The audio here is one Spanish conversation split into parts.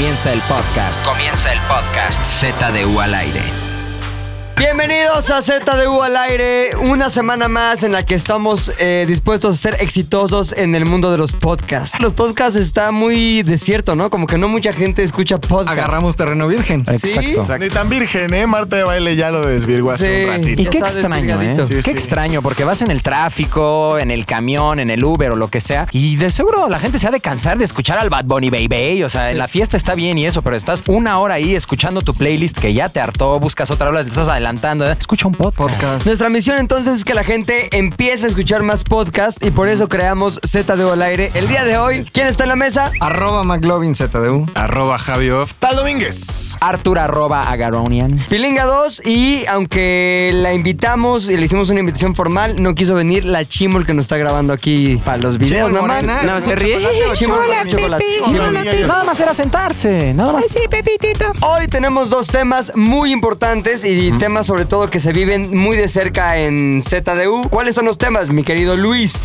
Comienza el podcast. Comienza el podcast. ZDU al aire. Bienvenidos a ZDU al aire, una semana más en la que estamos eh, dispuestos a ser exitosos en el mundo de los podcasts. Los podcasts está muy desierto, ¿no? Como que no mucha gente escucha podcasts. Agarramos terreno virgen. Exacto. Ni tan virgen, ¿eh? Marta de baile ya lo desvirgó hace Sí. un ratito. Y qué está extraño, ¿eh? Sí, qué sí. extraño, porque vas en el tráfico, en el camión, en el Uber o lo que sea, y de seguro la gente se ha de cansar de escuchar al Bad Bunny Baby. O sea, en la fiesta está bien y eso, pero estás una hora ahí escuchando tu playlist que ya te hartó, buscas otra hora, estás adelantando. ¿eh? Escucha un podcast. Podcast. Nuestra misión entonces es que la gente empiece a escuchar más podcasts y por eso creamos ZDU al aire. El día de hoy, ¿quién está en la mesa? Arroba McLovin ZDU. Arroba Javioff. Tal Domínguez. Artur arroba agaronian. Pilinga 2 y aunque la invitamos y le hicimos una invitación formal, no quiso venir la chimol que nos está grabando aquí para los videos nada más. No, se ríe. chocolate Chimol. Chimol. Nada más era sentarse, nada más. Hoy tenemos dos temas muy importantes y temas sobre todo que se viven muy de cerca en ZDU. ¿Cuáles son los temas, mi querido Luis?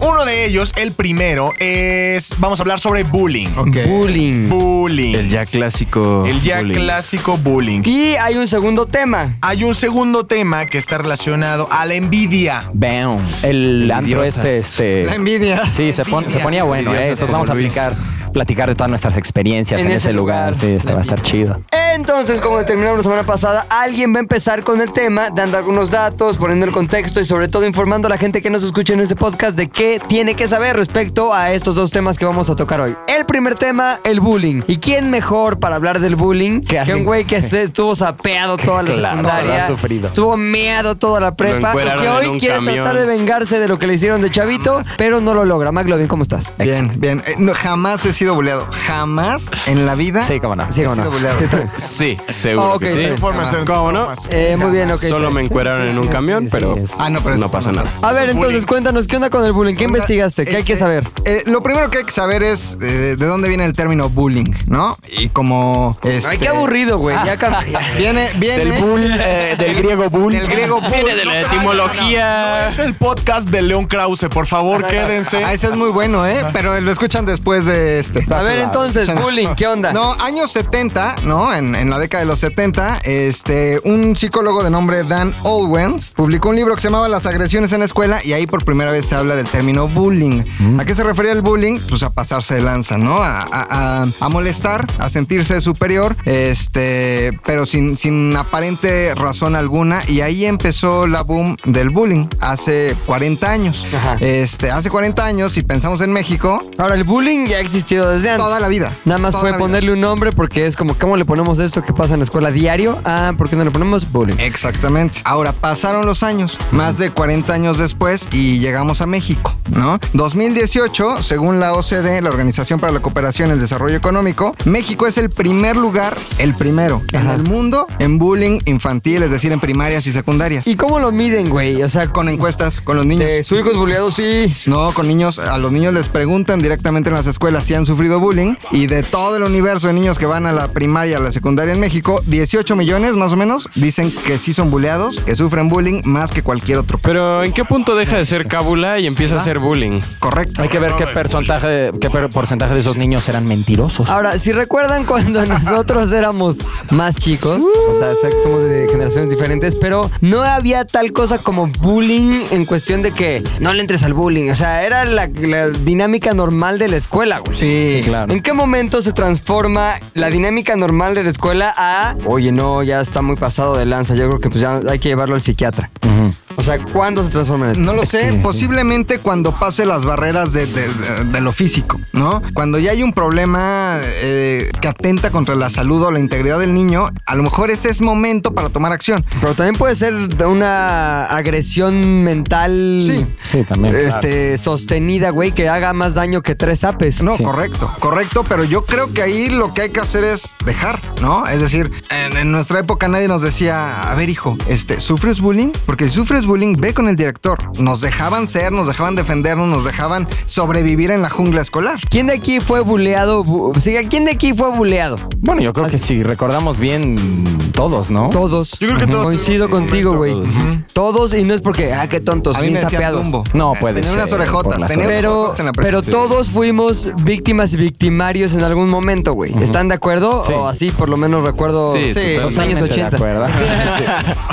Uno, de ellos, el primero, es. Vamos a hablar sobre bullying. Bullying. Bullying. El ya clásico. El ya bullying. clásico bullying. Y hay un segundo tema. Hay un segundo tema que está relacionado a la envidia. Bam. El antro este, este. La envidia. Sí, se, pon- se ponía bueno, ¿eh? Entonces vamos a Luis. aplicar, platicar de todas nuestras experiencias en, ese lugar. Sí, este va a estar chido. Entonces, como determinamos la semana pasada, alguien va a empezar con el tema, dando algunos datos, poniendo el contexto y sobre todo informando a la gente que nos escucha en este podcast de qué tiene que saber respecto a estos dos temas que vamos a tocar hoy. El primer tema, el bullying. ¿Y quién mejor para hablar del bullying Que un güey que se estuvo sapeado toda la Claro, secundaria? lo ha sufrido. Estuvo meado toda la prepa y que en hoy un quiere camión. tratar de vengarse de lo que le hicieron de chavito, pero no lo logra. McLovin, ¿cómo estás? Bien, bien. Eh, no, jamás he sido buleado. Jamás en la vida Sí, cómo no. Sí, he ¿o no? sido buleado. Sí, seguro ok, que sí. ¿Cómo no? Eh, muy bien, ok. Solo me encueraron en un camión, sí, pero Ah, no, pero eso no fue pasa nada. A ver, entonces Bullying. cuéntanos, ¿qué onda con el bullying? ¿Qué investigaste? ¿Qué hay que Este, saber? eh, lo primero que hay que saber es eh, de dónde viene el término bullying, ¿no? Y como. Este, Ay, qué aburrido, güey. Ya cam- Viene, viene. Del bull, eh, del griego bull. Del griego bull. Viene de la etimología. Es el podcast de León Krause, por favor, quédense. Ah, ese es muy bueno, ¿eh? Pero lo escuchan después de este. A ver, entonces, bullying, ¿qué onda? No, años 70, ¿no? En, en la década de los 70, este, un psicólogo de nombre Dan Olwens publicó un libro que se llamaba Las agresiones en la escuela y ahí por primera vez se habla del término bullying. ¿A qué se refería el bullying? Pues a pasarse de lanza, ¿no? A, a- a- a molestar, a sentirse superior, este, pero sin, sin aparente razón alguna y ahí empezó la boom del bullying hace 40 años. Ajá. Este, hace 40 años, si pensamos en México, Ahora, el bullying ya ha existido desde antes. Toda la vida. Nada más fue vida. ponerle un nombre porque es como, ¿cómo le ponemos esto que pasa en la escuela diario? Ah, ¿por qué no le ponemos bullying? Exactamente. Ahora, pasaron los años, más de 40 años después, y llegamos a México, ¿no? 2018, según la OCDE, la Organización para la Cooperación y el Desarrollo Económico, México es el primer lugar, el primero en el mundo en bullying infantil, es decir, en primarias y secundarias. ¿Y cómo lo miden, güey? O sea, con encuestas, con los niños. su hijo es bulleado, sí. No, con niños, a los niños les preguntan directamente en las escuelas si han sufrido bullying y de todo el universo de niños que van a la primaria, a la secundaria en México, 18 millones más o menos dicen que sí son bulleados, que sufren bullying más que cualquier otro. Pero ¿en qué punto deja de ser cábula y empieza a ser bullying? Correcto. Hay que ver qué porcentaje, qué per- porcentaje de esos niños eran mentirosos. Ahora, si recuerdan cuando nosotros éramos más chicos, o sea, sé que somos de generaciones diferentes, pero no había tal cosa como bullying en cuestión de que no le entres al bullying. O sea, era la, la dinámica normal de la escuela, güey. Sí, claro. ¿En qué momento se transforma la dinámica normal de la escuela a, oye, no, ya está muy pasado de lanza, yo creo que pues ya hay que llevarlo al psiquiatra? O sea, ¿cuándo se transforma en esto? No lo sé, posiblemente cuando pase las barreras de, de- de- de lo físico, ¿no? Cuando ya hay un problema eh, que atenta contra la salud o la integridad del niño, a lo mejor ese es momento para tomar acción. Pero también puede ser de una agresión mental. Sí. Sí, también. Este, sostenida, güey, que haga más daño que tres apes. No, Sí. correcto, correcto, pero yo creo que ahí lo que hay que hacer es dejar, ¿no? Es decir, en, en nuestra época nadie nos decía, a ver hijo, este, ¿sufres bullying? Porque si sufres es bullying, ve con el director. Nos dejaban ser, nos dejaban defendernos, nos dejaban sobrevivir en la jungla escolar. ¿Quién de aquí fue buleado? Bu- ¿Quién de aquí fue buleado? Bueno, yo creo que si recordamos bien, todos, ¿no? Todos. Yo creo que todos Coincido contigo, güey. Todos, y no es porque, ah, qué tontos, A mí bien sapeados. No puede Tenía ser. unas orejotas, tenía unas Pero, orejotas en la pero todos fuimos víctimas y victimarios en algún momento, güey. ¿Están de acuerdo? Sí. O así, por lo menos recuerdo Sí, Sí, los años Totalmente de 80. acuerdo. Sí.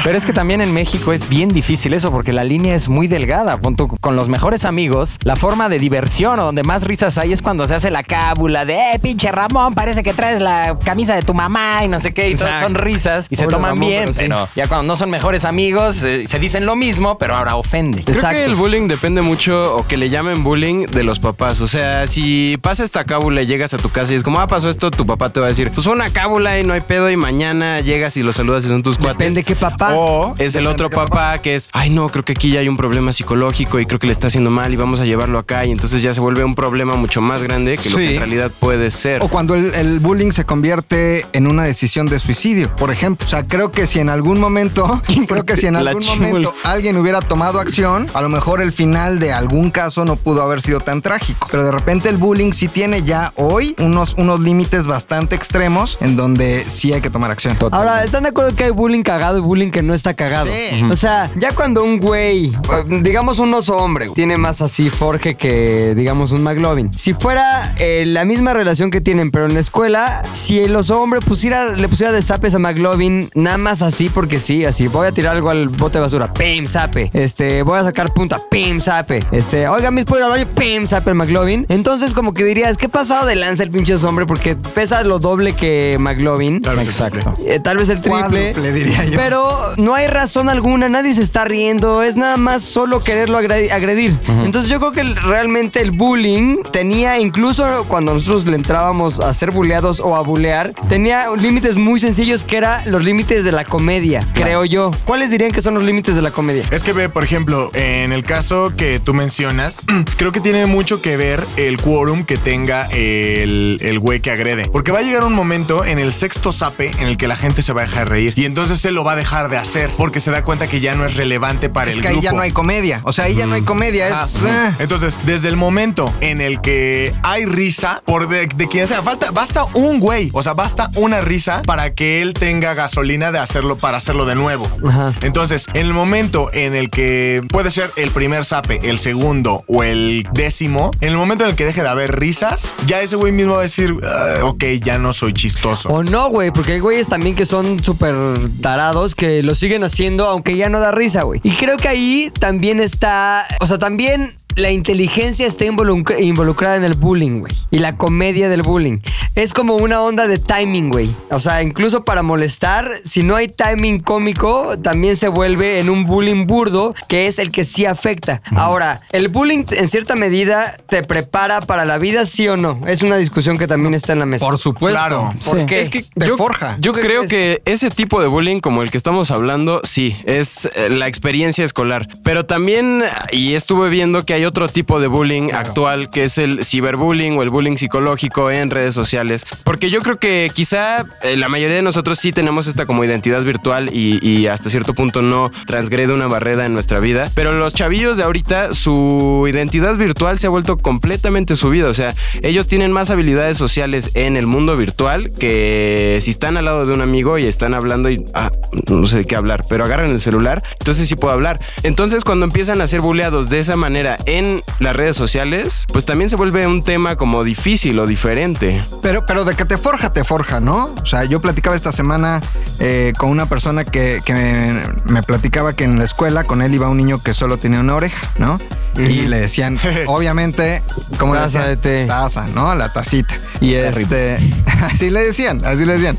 Pero es que también en México es bien difícil eso porque la línea es muy delgada. Con los mejores amigos, la forma de diversión o donde más risas hay es cuando se hace la cábula de, eh, pinche Ramón, parece que traes la camisa de tu mamá y no sé qué. Y todas son risas y se toman Ramón, bien. pero sí. Pero ya cuando no son mejores amigos, eh, se dicen lo mismo, pero ahora ofende. Creo Exacto. que el bullying depende mucho, o que le llamen bullying, de los papás. O sea, si pasa esta cábula y llegas a tu casa y es como, ah, pasó esto, tu papá te va a decir, pues fue una cábula y no hay pedo, y mañana llegas y los saludas y son tus cuates. Depende qué papá. O es el otro papá que es, ay, no, creo que aquí ya hay un problema psicológico y creo que le está haciendo mal y vamos a llevarlo acá. Y entonces ya se vuelve un problema mucho más grande que lo que en realidad puede ser. O cuando el, el bullying se convierte en una decisión de suicidio, por ejemplo. O sea, creo que si en algún momento, creo que si en algún momento alguien hubiera tomado acción, a lo mejor el final de algún caso no pudo haber sido tan trágico. Pero de repente el bullying sí tiene ya hoy unos, unos límites bastante extremos en donde sí hay que tomar acción. Ahora, ¿están de acuerdo que hay bullying cagado y bullying que no está cagado? Sí. O sea, ya cuando un güey, digamos un oso hombre, tiene más así forje que, digamos, un McLovin. Si fuera eh, la misma relación que tienen, pero en la escuela, si el oso hombre pusiera, le pusiera de zapes a McLovin, nada más así porque sí, así, voy a tirar algo al bote de basura, pim, zape. Este, voy a sacar punta, pim, zape. Este, oiga, mis puedo ir pim, zape el McLovin. Entonces, como que dirías, ¿qué pasado de lanza el pinche oso hombre? Porque pesa lo doble que McLovin. Tal vez el Exacto. Eh, tal vez el triple. Cuádruple, diría yo. Pero no hay razón alguna, nadie se está riendo, es nada más solo quererlo agre- agredir. Entonces yo creo que realmente el bullying tenía, incluso cuando nosotros le entrábamos a ser bulleados o a bullear, tenía límites muy sencillos que eran los límites de la comedia, creo yo. ¿Cuáles dirían que son los límites de la comedia? Es que ve, por ejemplo, en el caso que tú mencionas, creo que tiene mucho que ver el quórum que tenga el, el güey que agrede. Porque va a llegar un momento en el sexto zape en el que la gente se va a dejar reír. Y entonces él lo va a dejar de hacer porque se da cuenta que ya no es relevante para Es el que ahí ya no hay comedia. O sea, ahí ya no hay comedia. Ajá. Es. eh. Entonces, desde el momento en el que hay risa, por de, de quien sea, falta, basta un güey, o sea, basta una risa para que él tenga gasolina de hacerlo para hacerlo de nuevo. Ajá. Entonces, en el momento en el que puede ser el primer zape, el segundo o el décimo, en el momento en el que deje de haber risas, ya ese güey mismo va a decir, "Ah, ok, ya no soy chistoso. O no, güey, porque hay güeyes también que son súper tarados que lo siguen haciendo aunque ya no da risa, güey. Y creo que ahí también está, o sea, también la inteligencia está involucra- involucrada en el bullying, güey. Y la comedia del bullying. Es como una onda de timing, güey. O sea, incluso para molestar, si no hay timing cómico, también se vuelve en un bullying burdo, que es el que sí afecta. Ahora, ¿el bullying en cierta medida te prepara para la vida, sí o no? Es una discusión que también está en la mesa. Por supuesto. Claro. ¿Por Sí. qué? Es que Te yo, forja. yo ¿Tú qué creo que ese tipo de bullying como el que estamos hablando, sí, es eh, la experiencia escolar. Pero también, y estuve viendo que hay otro tipo de bullying actual, que es el ciberbullying o el bullying psicológico en redes sociales. Porque yo creo que quizá eh, la mayoría de nosotros sí tenemos esta como identidad virtual y, y hasta cierto punto no transgrede una barrera en nuestra vida. Pero los chavillos de ahorita, su identidad virtual se ha vuelto completamente su vida. O sea, ellos tienen más habilidades sociales en el mundo virtual que si están al lado de un amigo y están hablando y ah, no sé de qué hablar, pero agarran el celular, entonces sí puedo hablar. Entonces, cuando empiezan a ser bulleados de esa manera en las redes sociales, pues también se vuelve un tema como difícil o diferente. Pero, pero de que te forja, te forja, ¿no? O sea, yo platicaba esta semana eh, con una persona que, que me, me platicaba que en la escuela con él iba un niño que solo tenía una oreja, ¿no? Y le decían, obviamente, como le Taza decían? de té. Taza, ¿no? La tacita. Y este, así le decían, así le decían.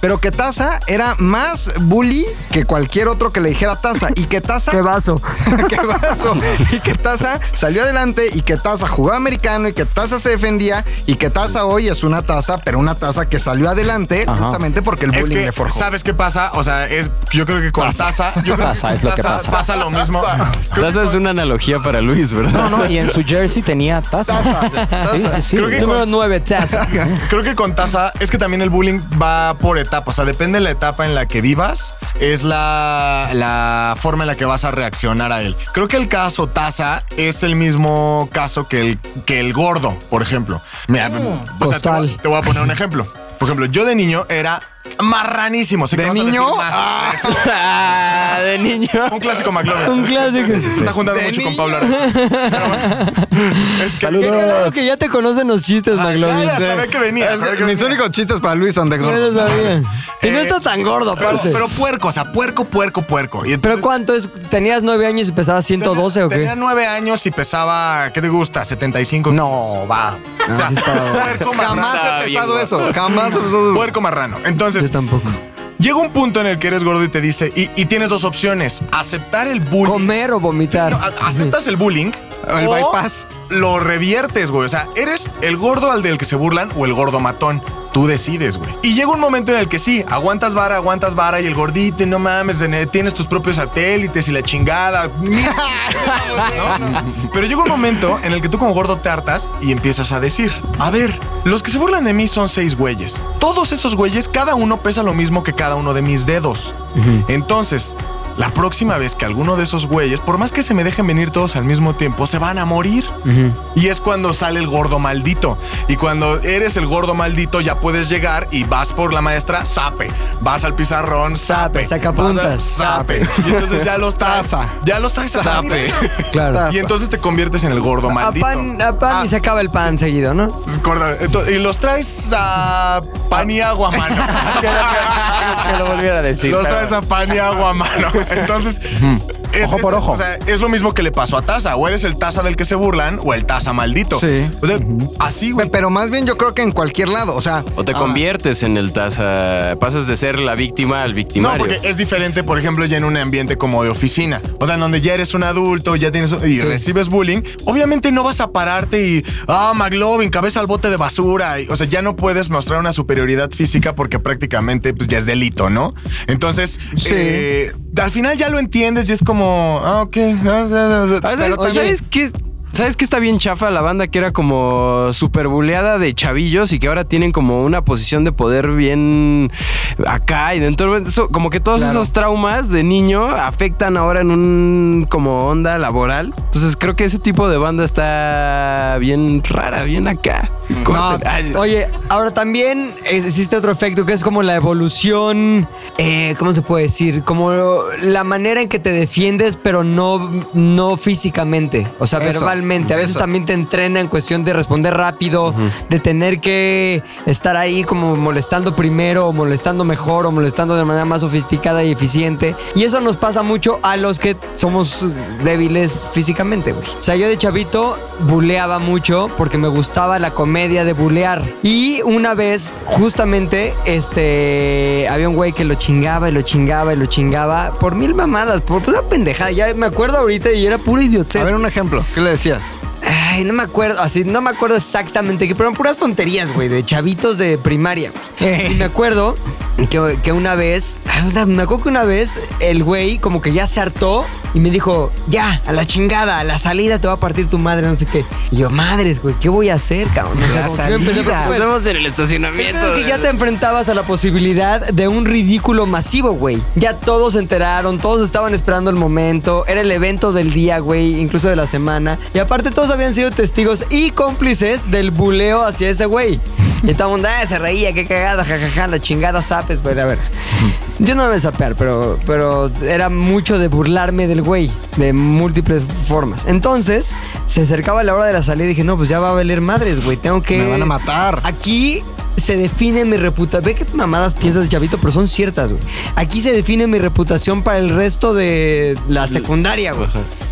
Pero que Taza era más bully que cualquier otro que le dijera Taza. Y que Taza ¡Qué vaso! qué vaso. Y que Taza salió adelante y que Taza jugó americano y que Taza se defendía y que Taza hoy es una taza, pero una taza que salió adelante justamente porque el Es bullying que, le forjó. ¿sabes qué pasa? O sea, es, yo creo que con Taza, yo creo Taza que es lo que Taza pasa. lo mismo. Taza es una analogía para Luis, ¿verdad? No, no, y en su jersey tenía taza. Taza, Sí, sí, sí. Creo que Número con- 9, taza. Creo que con Taza es que también el bullying va por etapas. O sea, depende de la etapa en la que vivas, es la, la forma en la que vas a reaccionar a él. Creo que el caso Taza es el mismo caso que el, que el gordo, por ejemplo. Mira, o sea, te, voy, te voy a poner un ejemplo. Por ejemplo, yo de niño era marranísimo. Sé que ¿De vas a decir niño? más. Ah, de niño. Un clásico McLovin. Un clásico. Se está juntando De mucho con. Pablo Araiza. Pero bueno. Es que- Saludos. Qué raro que ya te conocen los chistes, Ah, McLovin. ya, ya sabía que venía. Es sabía que que mis venía. únicos chistes para Luis son de No gordo. lo sabía. Y no eh, está tan gordo, Pero, aparte. pero puerco, o sea, puerco, puerco, puerco. Y ¿Pero entonces- cuánto es? ¿Tenías nueve años y pesabas 112 o qué? Tenía nueve años y pesaba, ¿qué te gusta? 75. No, va. o sea, puerco Jamás marrano. Está he bien pesado gordo. eso. Jamás he pesado eso. Puerco marrano. Yo tampoco. llega un punto en el que eres gordo y te dice, y, y tienes dos opciones: aceptar el bullying. ¿Comer o vomitar? No, a- aceptas el bullying. El o bypass. Lo reviertes, güey. O sea, eres el gordo al del que se burlan o el gordo matón. Tú decides, güey. Y llega un momento en el que sí, aguantas vara, aguantas vara y el gordito, y no mames, tienes tus propios satélites y la chingada. ¿no? Pero llega un momento en el que tú como gordo te hartas y empiezas a decir, a ver, los que se burlan de mí son seis güeyes. Todos esos güeyes, cada uno pesa lo mismo que cada uno de mis dedos. Entonces, la próxima vez que alguno de esos güeyes, por más que se me dejen venir todos al mismo tiempo, se van a morir. Y es cuando sale el gordo maldito. Y cuando eres el gordo maldito, ya puedes llegar y vas por la maestra, sape. Vas al pizarrón, Sape, sape. sacapuntas. Vas a- Sape. Y entonces ya los traes. Taza. Ya los a la Sape. Claro. Y entonces te conviertes en el gordo A maldito. pan, a pan Ah, y se acaba el pan seguido, ¿no? Entonces, y los traes a pan y agua a mano. Que lo volviera a decir. Los pero- traes a pan y agua a mano. Entonces, es, Ojo es- por ojo. O sea, es lo mismo que le pasó a Taza. O eres el Taza del que se burlan o el Taza maldito. Sí. O sea, así, güey. Pero más bien yo creo que en cualquier lado. O sea. O te ah, conviertes en el taza. Pasas de ser la víctima al No, victimario. porque es diferente, por ejemplo, ya en un ambiente como de oficina. O sea, en donde ya eres un adulto, ya tienes y recibes bullying. Obviamente no vas a pararte y, ah, McLovin, cabeza al bote de basura. Y, o sea, ya no puedes mostrar una superioridad física porque prácticamente pues, ya es delito, ¿no? Entonces, Sí. eh, al final ya lo entiendes y es como, ah, ok. ah, ah, ah, Ah, ¿Sabes, Oye. ¿sabes qué? ¿Sabes qué está bien chafa la banda que era como super buleada de chavillos y que ahora tienen como una posición de poder bien acá y dentro eso, como que todos esos traumas de niño afectan ahora en un como onda laboral. Entonces creo que ese tipo de banda está bien rara, bien acá. Oye, ahora también existe otro efecto que es como la evolución, eh, ¿cómo se puede decir? Como la manera en que te defiendes, pero no, no físicamente, o sea, Eso, verbalmente. A veces también te entrena en cuestión de responder rápido, de tener que estar ahí como molestando primero, o molestando mejor, o molestando de manera más sofisticada y eficiente. Y eso nos pasa mucho a los que somos débiles físicamente, güey. O sea, yo de chavito buleaba mucho porque me gustaba la comedia de bulear. Y una vez, justamente, este, había un güey que lo chingaba y lo chingaba y lo chingaba por mil mamadas, por una pendejada. Ya me acuerdo ahorita y era pura idiotez. A ver, un ejemplo. ¿Qué le decías? gracias. Ay, no me acuerdo, así, no me acuerdo exactamente, qué, pero eran puras tonterías, güey, de chavitos de primaria. Y me acuerdo que, que una vez, ah, me acuerdo que una vez el güey como que ya se hartó y me dijo, ya, a la chingada, a la salida te va a partir tu madre, no sé qué. Y yo, madres, güey, ¿qué voy a hacer, cabrón? O sea, La empecé salida. preocupar. Nos vemos en el estacionamiento. es que ya te enfrentabas a la posibilidad de un ridículo masivo, güey. Ya todos se enteraron, todos estaban esperando el momento, era el evento del día, güey, incluso de la semana. Y aparte todos habían sido testigos y cómplices del buleo hacia ese güey. Y todo el mundo "Ah, se reía, qué cagada, jajaja, la chingada sapes, güey. A ver, yo no me voy a sapear, pero, pero era mucho de burlarme del güey, de múltiples formas. Entonces, se acercaba la hora de la salida y dije, no, pues ya va a valer madres, güey, tengo que... Me van a matar. Aquí se define mi reputación. Ve qué mamadas piensas, chavito, pero son ciertas, güey. Aquí se define mi reputación para el resto de la secundaria, güey.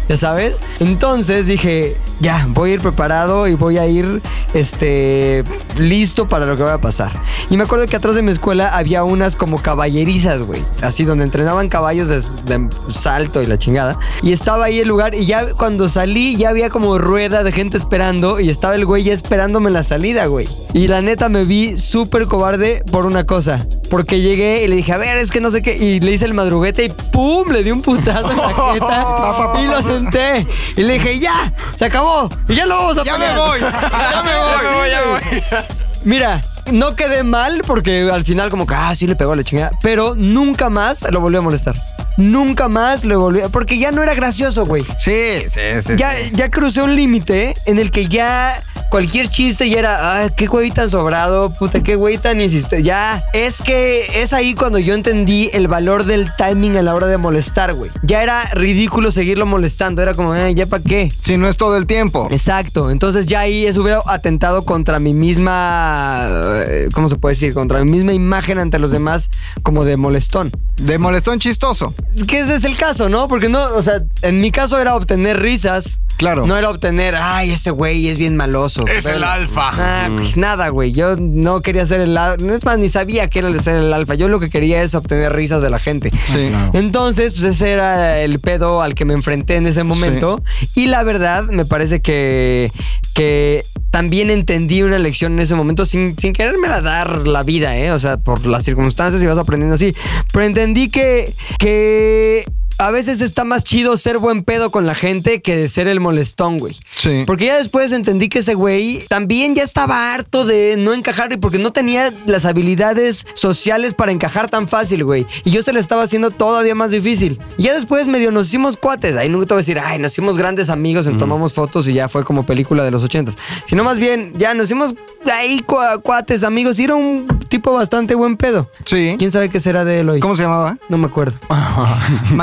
¿Ya sabes? Entonces dije, ya, voy a ir preparado y voy a ir, este, listo para lo que va a pasar. Y me acuerdo que atrás de mi escuela había unas como caballerizas, güey. Así, donde entrenaban caballos de, de salto y la chingada. Y estaba ahí el lugar y ya cuando salí ya había como rueda de gente esperando y estaba el güey ya esperándome en la salida, güey. Y la neta me vi súper cobarde por una cosa. Porque llegué y le dije, a ver, es que no sé qué. Y le hice el madruguete y ¡pum! Le di un putazo en la jeta y lo senté. Y le dije, ya, se acabó. Y ya lo vamos a Ya me poner". voy. Ya me voy. Ya me voy, ya me Mira, no quedé mal porque al final como que, ah, sí le pegó a la chingada. Pero nunca más lo volvió a molestar. Nunca más lo volvió... Porque ya no era gracioso, güey. Sí, sí, sí. Ya, sí. ya crucé un límite en el que ya cualquier chiste ya era, ah, qué güey tan sobrado, puta, qué güey tan insiste. Ya, es que es ahí cuando yo entendí el valor del timing a la hora de molestar, güey. Ya era ridículo seguirlo molestando, era como, eh, ya para qué. Sí, no es todo el tiempo. Exacto, entonces ya ahí eso hubiera atentado contra mi misma, eh, ¿cómo se puede decir? Contra mi misma imagen ante los demás como de molestón. De molestón chistoso. Es que ese es el caso, ¿no? Porque no, o sea, en mi caso era obtener risas. Claro. No era obtener, ay, ese güey es bien maloso. Es el alfa. Ah, pues nada, güey. Yo no quería ser el alfa. No es más, ni sabía que era el ser el alfa. Yo lo que quería es obtener risas de la gente. Sí. Entonces, pues ese era el pedo al que me enfrenté en ese momento. Y la verdad, me parece que, que también entendí una lección en ese momento sin, sin querérmela dar la vida, ¿eh? O sea, por las circunstancias y vas aprendiendo así. Pero entendí que, que a veces está más chido ser buen pedo con la gente que ser el molestón, güey. Sí. Porque ya después entendí que ese güey también ya estaba harto de no encajar y porque no tenía las habilidades sociales para encajar tan fácil, güey. Y yo se le estaba haciendo todavía más difícil. Y ya después medio nos hicimos cuates. Ahí nunca te voy a decir, ay, nos hicimos grandes amigos, nos tomamos fotos y ya fue como película de los ochentas. Sino más bien, ya nos hicimos ahí cua- cuates, amigos. Y era un tipo bastante buen pedo. Sí. ¿Quién sabe qué será de él hoy? ¿Cómo se llamaba? No me acuerdo.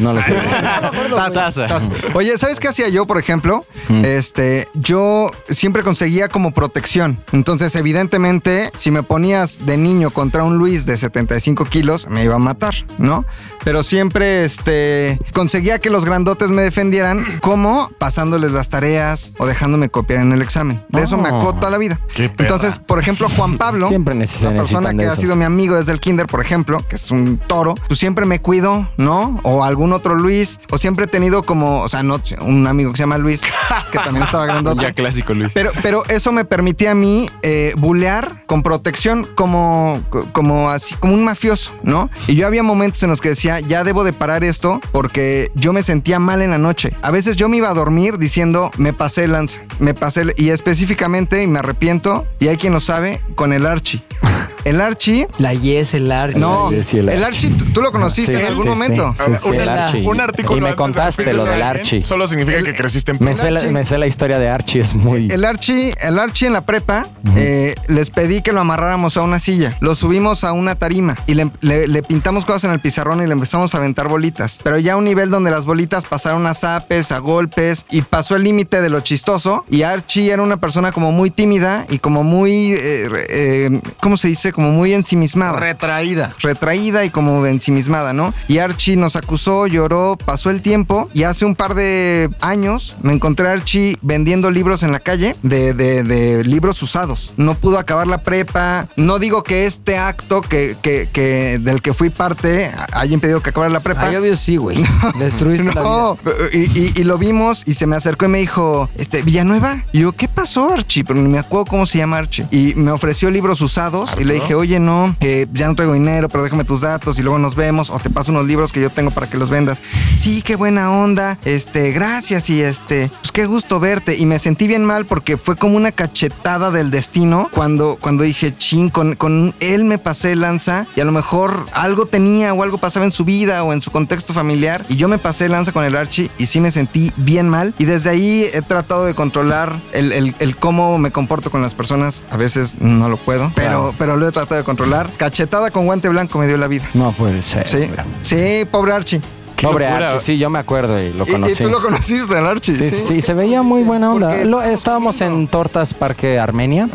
No lo. Taza, taza. Oye, ¿sabes qué hacía yo, por ejemplo? Este, yo siempre conseguía como protección. Entonces, evidentemente, si me ponías de niño contra un Luis de 75 kilos, me iba a matar, ¿no? Pero siempre, este, conseguía que los grandotes me defendieran, como pasándoles las tareas o dejándome copiar en el examen. De eso me Oh. acó toda la vida. Qué perra. Entonces, por ejemplo, Juan Pablo, Siempre una persona que ha sido mi amigo desde el kinder, por ejemplo, que es un toro, pues siempre me cuido, ¿no? O algún otro Luis, o siempre he tenido como, o sea, no, un amigo que se llama Luis, que también estaba grandote. Ya clásico, Luis. Pero, pero eso me permitía a mí eh, bulear con protección como, como así, como un mafioso, ¿no? Y yo había momentos en los que decía, ya debo de parar esto porque yo me sentía mal en la noche. A veces yo me iba a dormir diciendo, me pasé el lanza, me pasé, el-", y específicamente, y me arrepiento, y hay quien lo sabe, con el Archie. El Archie, La Yes, el Archie. no, sí, el el Archie. Archie, tú, tú lo conociste Sí, en algún sí, momento. sí, sí, un, el Archie. un artículo Y me contaste lo del Archie. Solo significa El- que creciste en Me sé, la, me sé la historia de Archie, es muy... El Archie, el Archie en la prepa, eh, les pedí que lo amarráramos a una silla. Lo subimos a una tarima y le, le- le pintamos cosas en el pizarrón y le empezamos a aventar bolitas. Pero ya a un nivel donde las bolitas pasaron a zapes, a golpes y pasó el límite de lo chistoso. Y Archie era una persona como muy tímida y como muy, eh, eh, ¿cómo se dice? Como muy ensimismada Retraída. retraída y como ensimismada, ¿no? Y Archie nos acusó, lloró, pasó el tiempo y hace un par de años me encontré a Archie vendiendo libros en la calle de, de- de libros usados. No pudo acabar la prepa. No digo que este acto que, que- que del que fui parte haya impedido que acabara la prepa. Ay, obvio sí, güey. Destruiste la vida. No, y, y- y lo vimos y se me acercó y me dijo, este, Villanueva. Y yo, ¿qué pasó, Archie? Pero ni me acuerdo cómo se llama Archie. Y me ofreció libros usados y le dije, oye, no, que ya no traigo dinero, pero déjame tus datos y luego nos vemos o te paso unos libros que yo tengo para que los vendas. Sí, qué buena onda. Este, gracias y este, pues qué gusto verte. Y me sentí bien mal porque fue como una cachetada del destino cuando, cuando dije, chin, con, con él me pasé lanza y a lo mejor algo tenía o algo pasaba en su vida o en su contexto familiar y yo me pasé lanza con el Archie y sí me sentí bien mal y desde ahí he tratado de controlar el, el- el cómo me comporto con las personas. A veces no lo puedo, pero, pero lo he tratado de controlar. Cachetada con guante blanco me dio la vida. No puede ser. Sí, sí, pobre Archie. Pobre locura. Archie, sí, yo me acuerdo y lo conocí. Y, tú lo conociste, el Archie. Sí, sí, se veía muy buena onda. Lo- estábamos en. Tortas Parque Armenia,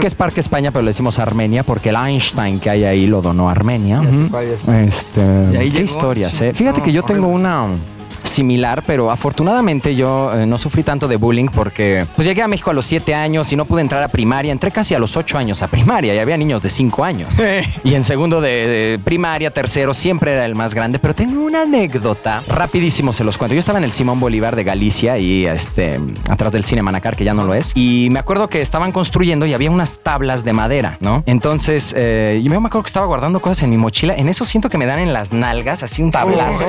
que es Parque España, pero le decimos Armenia porque el Einstein que hay ahí lo donó a Armenia. Ya sé cuál, ya sé. Este, Y ahí qué llegó, historias, eh. Fíjate No, que yo tengo una similar, pero afortunadamente yo eh, no sufrí tanto de bullying porque pues llegué a México a los 7 años y no pude entrar a primaria. Entré casi a los 8 años a primaria y había niños de 5 años. Y en segundo de, de primaria, tercero, siempre era el más grande. Pero tengo una anécdota, rapidísimo se los cuento. Yo estaba en el Simón Bolívar de Galicia y este, atrás del Cine Manacar, que ya no lo es. Y me acuerdo que estaban construyendo y había unas tablas de madera, ¿no? Entonces, eh, yo me acuerdo que estaba guardando cosas en mi mochila. En eso siento que me dan en las nalgas, así un tablazo.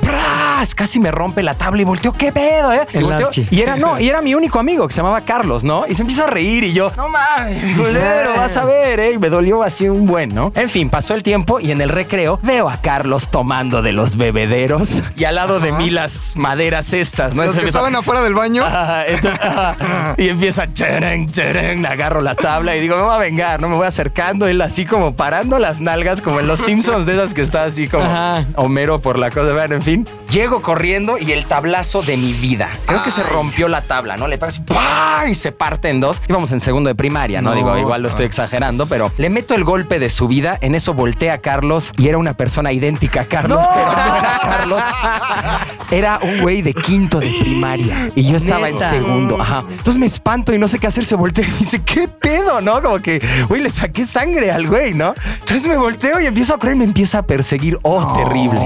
¡Pras! Casi me rompe la tabla y volteo, ¿qué pedo, eh? Y, El volteo, Archie. y era, no, y era mi único amigo que se llamaba Carlos, ¿no? Y se empieza a reír y yo, no mames, culero, vas a ver, eh. Y me dolió así un buen, ¿no? En fin, pasó el tiempo y en el recreo veo a Carlos tomando de los bebederos y al lado de mí las maderas estas, ¿no? Los que estaban afuera del baño. Ajá, entonces, ajá. y empieza chereng, chereng, agarro la tabla y digo, me voy a vengar, ¿no? Me voy acercando, él así como parando las nalgas, como en los Simpsons de esas que está así como. Homero por la cosa, vean, en fin. Llego corriendo y el tablazo de mi vida. Creo que se rompió la tabla, ¿no? Le ¡pah! y se parte en dos. Íbamos en segundo de primaria, ¿no? No, Digo, igual lo estoy exagerando, pero le meto el golpe de su vida. En eso voltea a Carlos y era una persona idéntica a Carlos, pero no era Carlos. Era un güey de quinto de primaria y yo estaba Neta. en segundo. Ajá. Entonces me espanto y no sé qué hacer. Se voltea y me dice, ¿qué pedo? ¿No? Como que, güey, le saqué sangre al güey, ¿no? Entonces me volteo y empiezo a correr y me empieza a perseguir. Oh, terrible.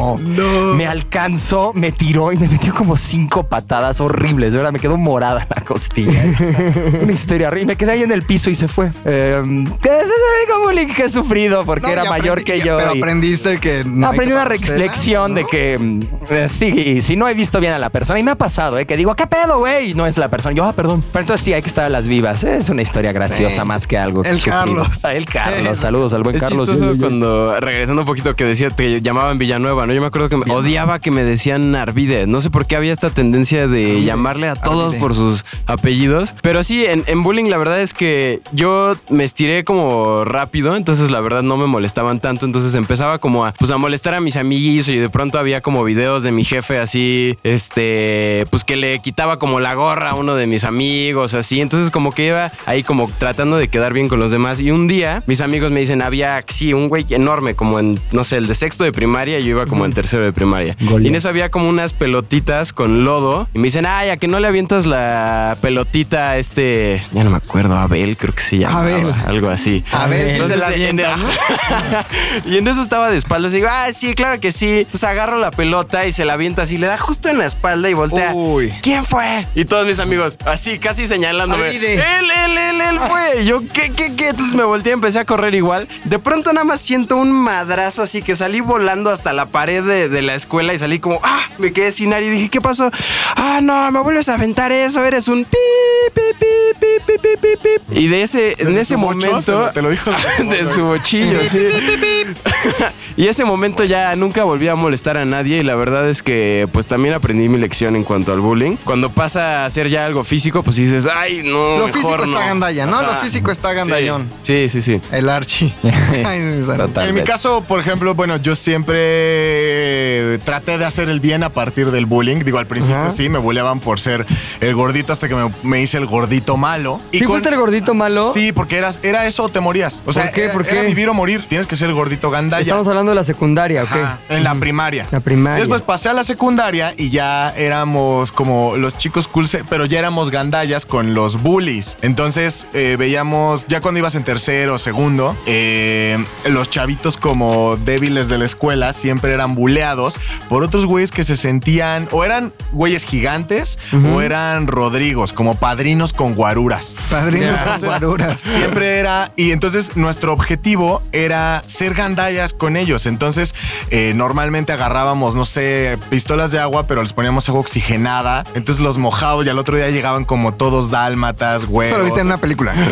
Me alcanzó, me tiró y me metió como cinco patadas horribles. De verdad, me quedó morada la costilla. Una historia horrible. Me quedé ahí en el piso y se fue. Eh, ese es el único bullying que he sufrido porque No, era mayor que yo. Pero y- aprendiste que. no Aprendí que una reflexión ¿no? de que mm, eh, sí, y si no he visto bien a la persona, y me ha pasado, ¿eh? que digo, ¿qué pedo, güey? Y no es la persona. Yo, ah, perdón. Pero entonces sí, hay que estar a las vivas. Es una historia graciosa Sí. más que algo. El sufrido. Carlos. El Carlos. Saludos al buen Es Carlos. chistoso Yo, yo, yo. cuando, regresando un poquito, que decía, te llamaban Villanueva, ¿no? Yo me acuerdo que me- odiaba que me decían Arvide. No sé por qué había esta tendencia de llamarle a todos Arvide. por sus apellidos. Pero sí, en, en bullying la verdad es que yo me estiré como rápido, entonces la verdad no me molestaban tanto. Entonces empezaba como a, pues, a molestar a mis amiguis y de pronto había como videos de mi jefe así, este, pues que le quitaba como la gorra a uno de mis amigos, así. Entonces como que iba ahí como tratando de quedar bien con los demás. Y un día mis amigos me dicen, había, sí, un güey enorme, como en, no sé, el de sexto de primaria, yo iba como en tercero de primaria. Y en eso había como unas pelotitas con lodo. Y me dicen, ay, a que no le avientas la pelotita a este, ya no me acuerdo, Abel, creo que se llama. Abel. Algo así. Abel, Entonces, la y en eso estaba de espaldas. Y digo, ah, sí, claro que sí. Entonces agarro la pelota y se la avienta así, le da justo en la espalda y voltea. Uy. ¿Quién fue? Y todos mis amigos, así, casi señalándome. Él, él, él, él fue. Y yo, ¿qué, qué, qué? Entonces me volteé, empecé a correr igual. De pronto nada más siento un madrazo así que salí volando hasta la pared de, de la escuela y salí como, ah, me quedé sin aire y dije, ¿qué pasó? Ah, no, me vuelves a aventar eso, eres un pi, pi, pi, pi, pi, pi, pi, pi. Y de ese, en ¿Desde ese momento. Te lo dijo de su bochillo, sí. y ese momento ya nunca volví a molestar a nadie y la verdad es que pues también aprendí mi lección en cuanto al bullying. Cuando pasa a ser ya algo físico, pues dices, ay, no. Lo mejor físico está no". gandalla, ¿no? Lo físico está gandallón. Sí, sí, sí. El o sea, Total. En mi caso, por ejemplo, bueno, yo siempre eh, traté de hacer el bien a partir del bullying. Digo, al principio sí, me bulleaban por ser el gordito hasta que me, me hice el gordito malo. ¿Sí con- fuiste el gordito malo? Sí, porque eras, era eso o te morías. O sea, ¿Por qué? Era, ¿Por qué? era vivir o morir. Tienes que ser el gordito gandalla. Estamos hablando de la secundaria, ¿ok? En la primaria. La primaria. Después pasé a la secundaria y ya éramos como los chicos cool, pero ya éramos gandallas con los bullies. Entonces eh, veíamos, ya cuando ibas en tercero o segundo, eh, los chavitos como débiles de la escuela siempre eran buleados por otros güeyes que se sentían o eran güeyes gigantes o eran Rodrigos, como padrinos con guaruras. Padrinos con Entonces, guaruras. Siempre era. Y entonces nuestro objetivo era ser gandallas con ellos. Entonces, eh, normalmente agarrábamos, no sé, pistolas de agua, pero les poníamos agua oxigenada. Entonces los mojábamos y al otro día llegaban como todos dálmatas, güey. Eso lo viste en una película.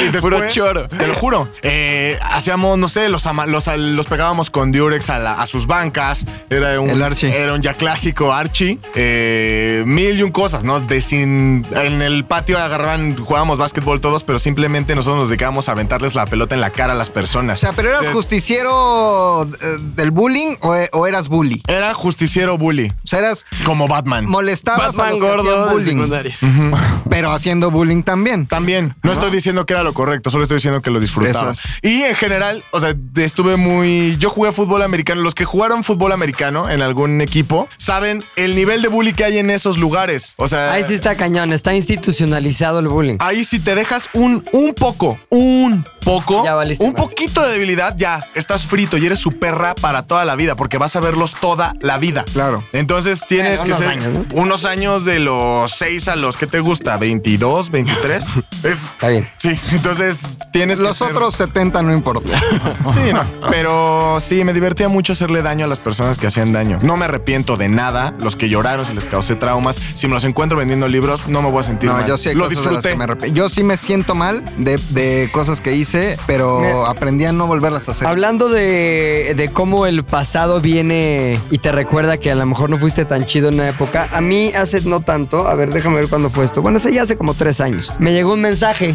Y después, Puro choro. Te lo juro. eh, hacíamos, no sé, los, ama- los, los pegábamos con Durex a, la- a sus bancas. Era un, El Archie. Era un ya clásico Archie. Eh, mil y un cosas, ¿no? De sin, en el patio agarraban, jugábamos básquetbol todos, pero simplemente nosotros nos dedicábamos a aventarles la pelota en la cara a las personas. O sea, pero eras Eh, justiciero eh, del bullying o, o eras bully. Era justiciero bully, O sea, eras como Batman. molestabas a los que hacían gordo de bullying, pero haciendo bullying también. También. No estoy diciendo que era lo correcto, solo estoy diciendo que lo disfrutaba. Eso Y en general, o sea, estuve muy. Yo jugué fútbol americano. Los que jugaron fútbol americano en algún equipo saben el nivel de bullying que hay en esos lugares. O sea. Ahí sí está cañón, está institucionalizado el bullying. Ahí si te dejas un, un poco, un poco, Ya valiste un más. poquito de debilidad, ya estás frito y eres su perra para toda la vida, porque vas a verlos toda la vida. Claro. Entonces tienes Bueno, que unos ser años, unos años de los 6 a los que te gusta, 22, 23. es, Está bien. sí, entonces tienes que Los ser- otros 70 no importa. Sí, no. Pero sí, me divertía mucho hacerle daño a las personas que hacían daño. No me arrepiento de nada. Los que lloraron, si les causé traumas, si me los encuentro vendiendo libros, no me voy a sentir No, mal. yo sí hay Lo cosas de las disfruté. que me arrepiento. Yo sí me siento mal de, de cosas que hice, pero aprendí a no volverlas a hacer. Hablando de, de cómo el pasado viene y te recuerda que a lo mejor no fuiste tan chido en una época, a mí hace no tanto, a ver, déjame ver cuándo fue esto. Bueno, hace ya hace como tres años. Me llegó un mensaje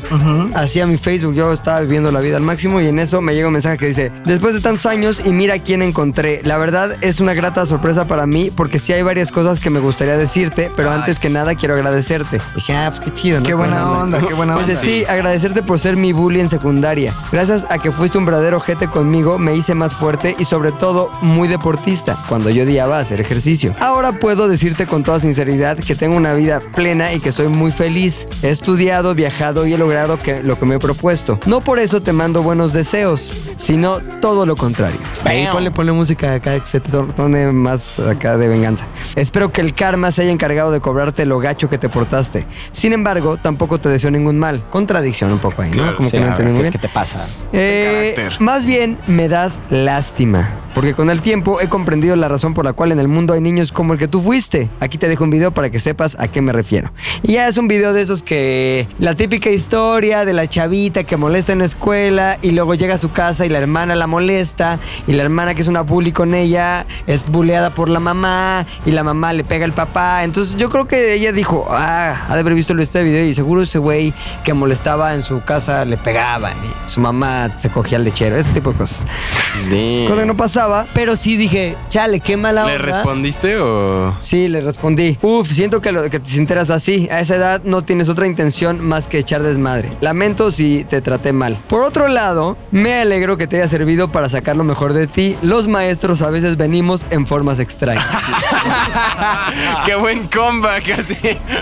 hacia mi Facebook, yo estaba viviendo la vida al máximo y en eso me llega un mensaje que dice, después de tantos años y mira quién encontré. La verdad es una grata sorpresa para mí porque sí hay varias cosas que me gustaría decirte, pero antes que nada quiero agradecerte. Dije, ah, pues qué chido, ¿no? Qué buena onda, qué buena Pues onda. sí, agradecerte por ser mi bully en secundaria. Gracias a que fuiste un verdadero ojete conmigo, me hice más fuerte y sobre todo muy deportista, cuando yo odiaba hacer ejercicio. Ahora puedo decirte con toda sinceridad que tengo una vida plena y que soy muy feliz. He estudiado, viajado y he logrado que, lo que me he propuesto. No por eso te mando buenos deseos, sino todo lo contrario. Ahí ponle, ponle música acá que se te torne más acá de venganza. Espero que el karma se haya encargado de cobrarte lo gacho que te portaste. Sin embargo, tampoco te deseo ningún mal. Contradicción un poco ahí, ¿no? Claro, Como Sí, que no entendí muy ¿qué, bien. Te pasa? Eh, carácter. más bien me das lástima, porque con el tiempo he comprendido la razón por la cual en el mundo hay niños como el que tú fuiste. Aquí te dejo un video para que sepas a qué me refiero. Y ya es un video de esos que la típica historia de la chavita que molesta en la escuela y luego llega a su casa y la hermana la molesta y la hermana que es una bully con ella es bulleada por la mamá y la mamá le pega al papá. Entonces yo creo que ella dijo, ah, ha de haber visto este video y seguro ese güey que molestaba en su casa le pegaban su mamá se cogía al lechero, ese tipo de cosas. Damn. Cosa que no pasaba, pero sí dije, chale, qué mala ¿Le onda. respondiste o...? Sí, le respondí. Uf, siento que, lo, que te sinteras así. A esa edad no tienes otra intención más que echar desmadre. Lamento si te traté mal. Por otro lado, me alegro que te haya servido para sacar lo mejor de ti. Los maestros a veces venimos en formas extrañas. ¡Qué buen comeback! Así.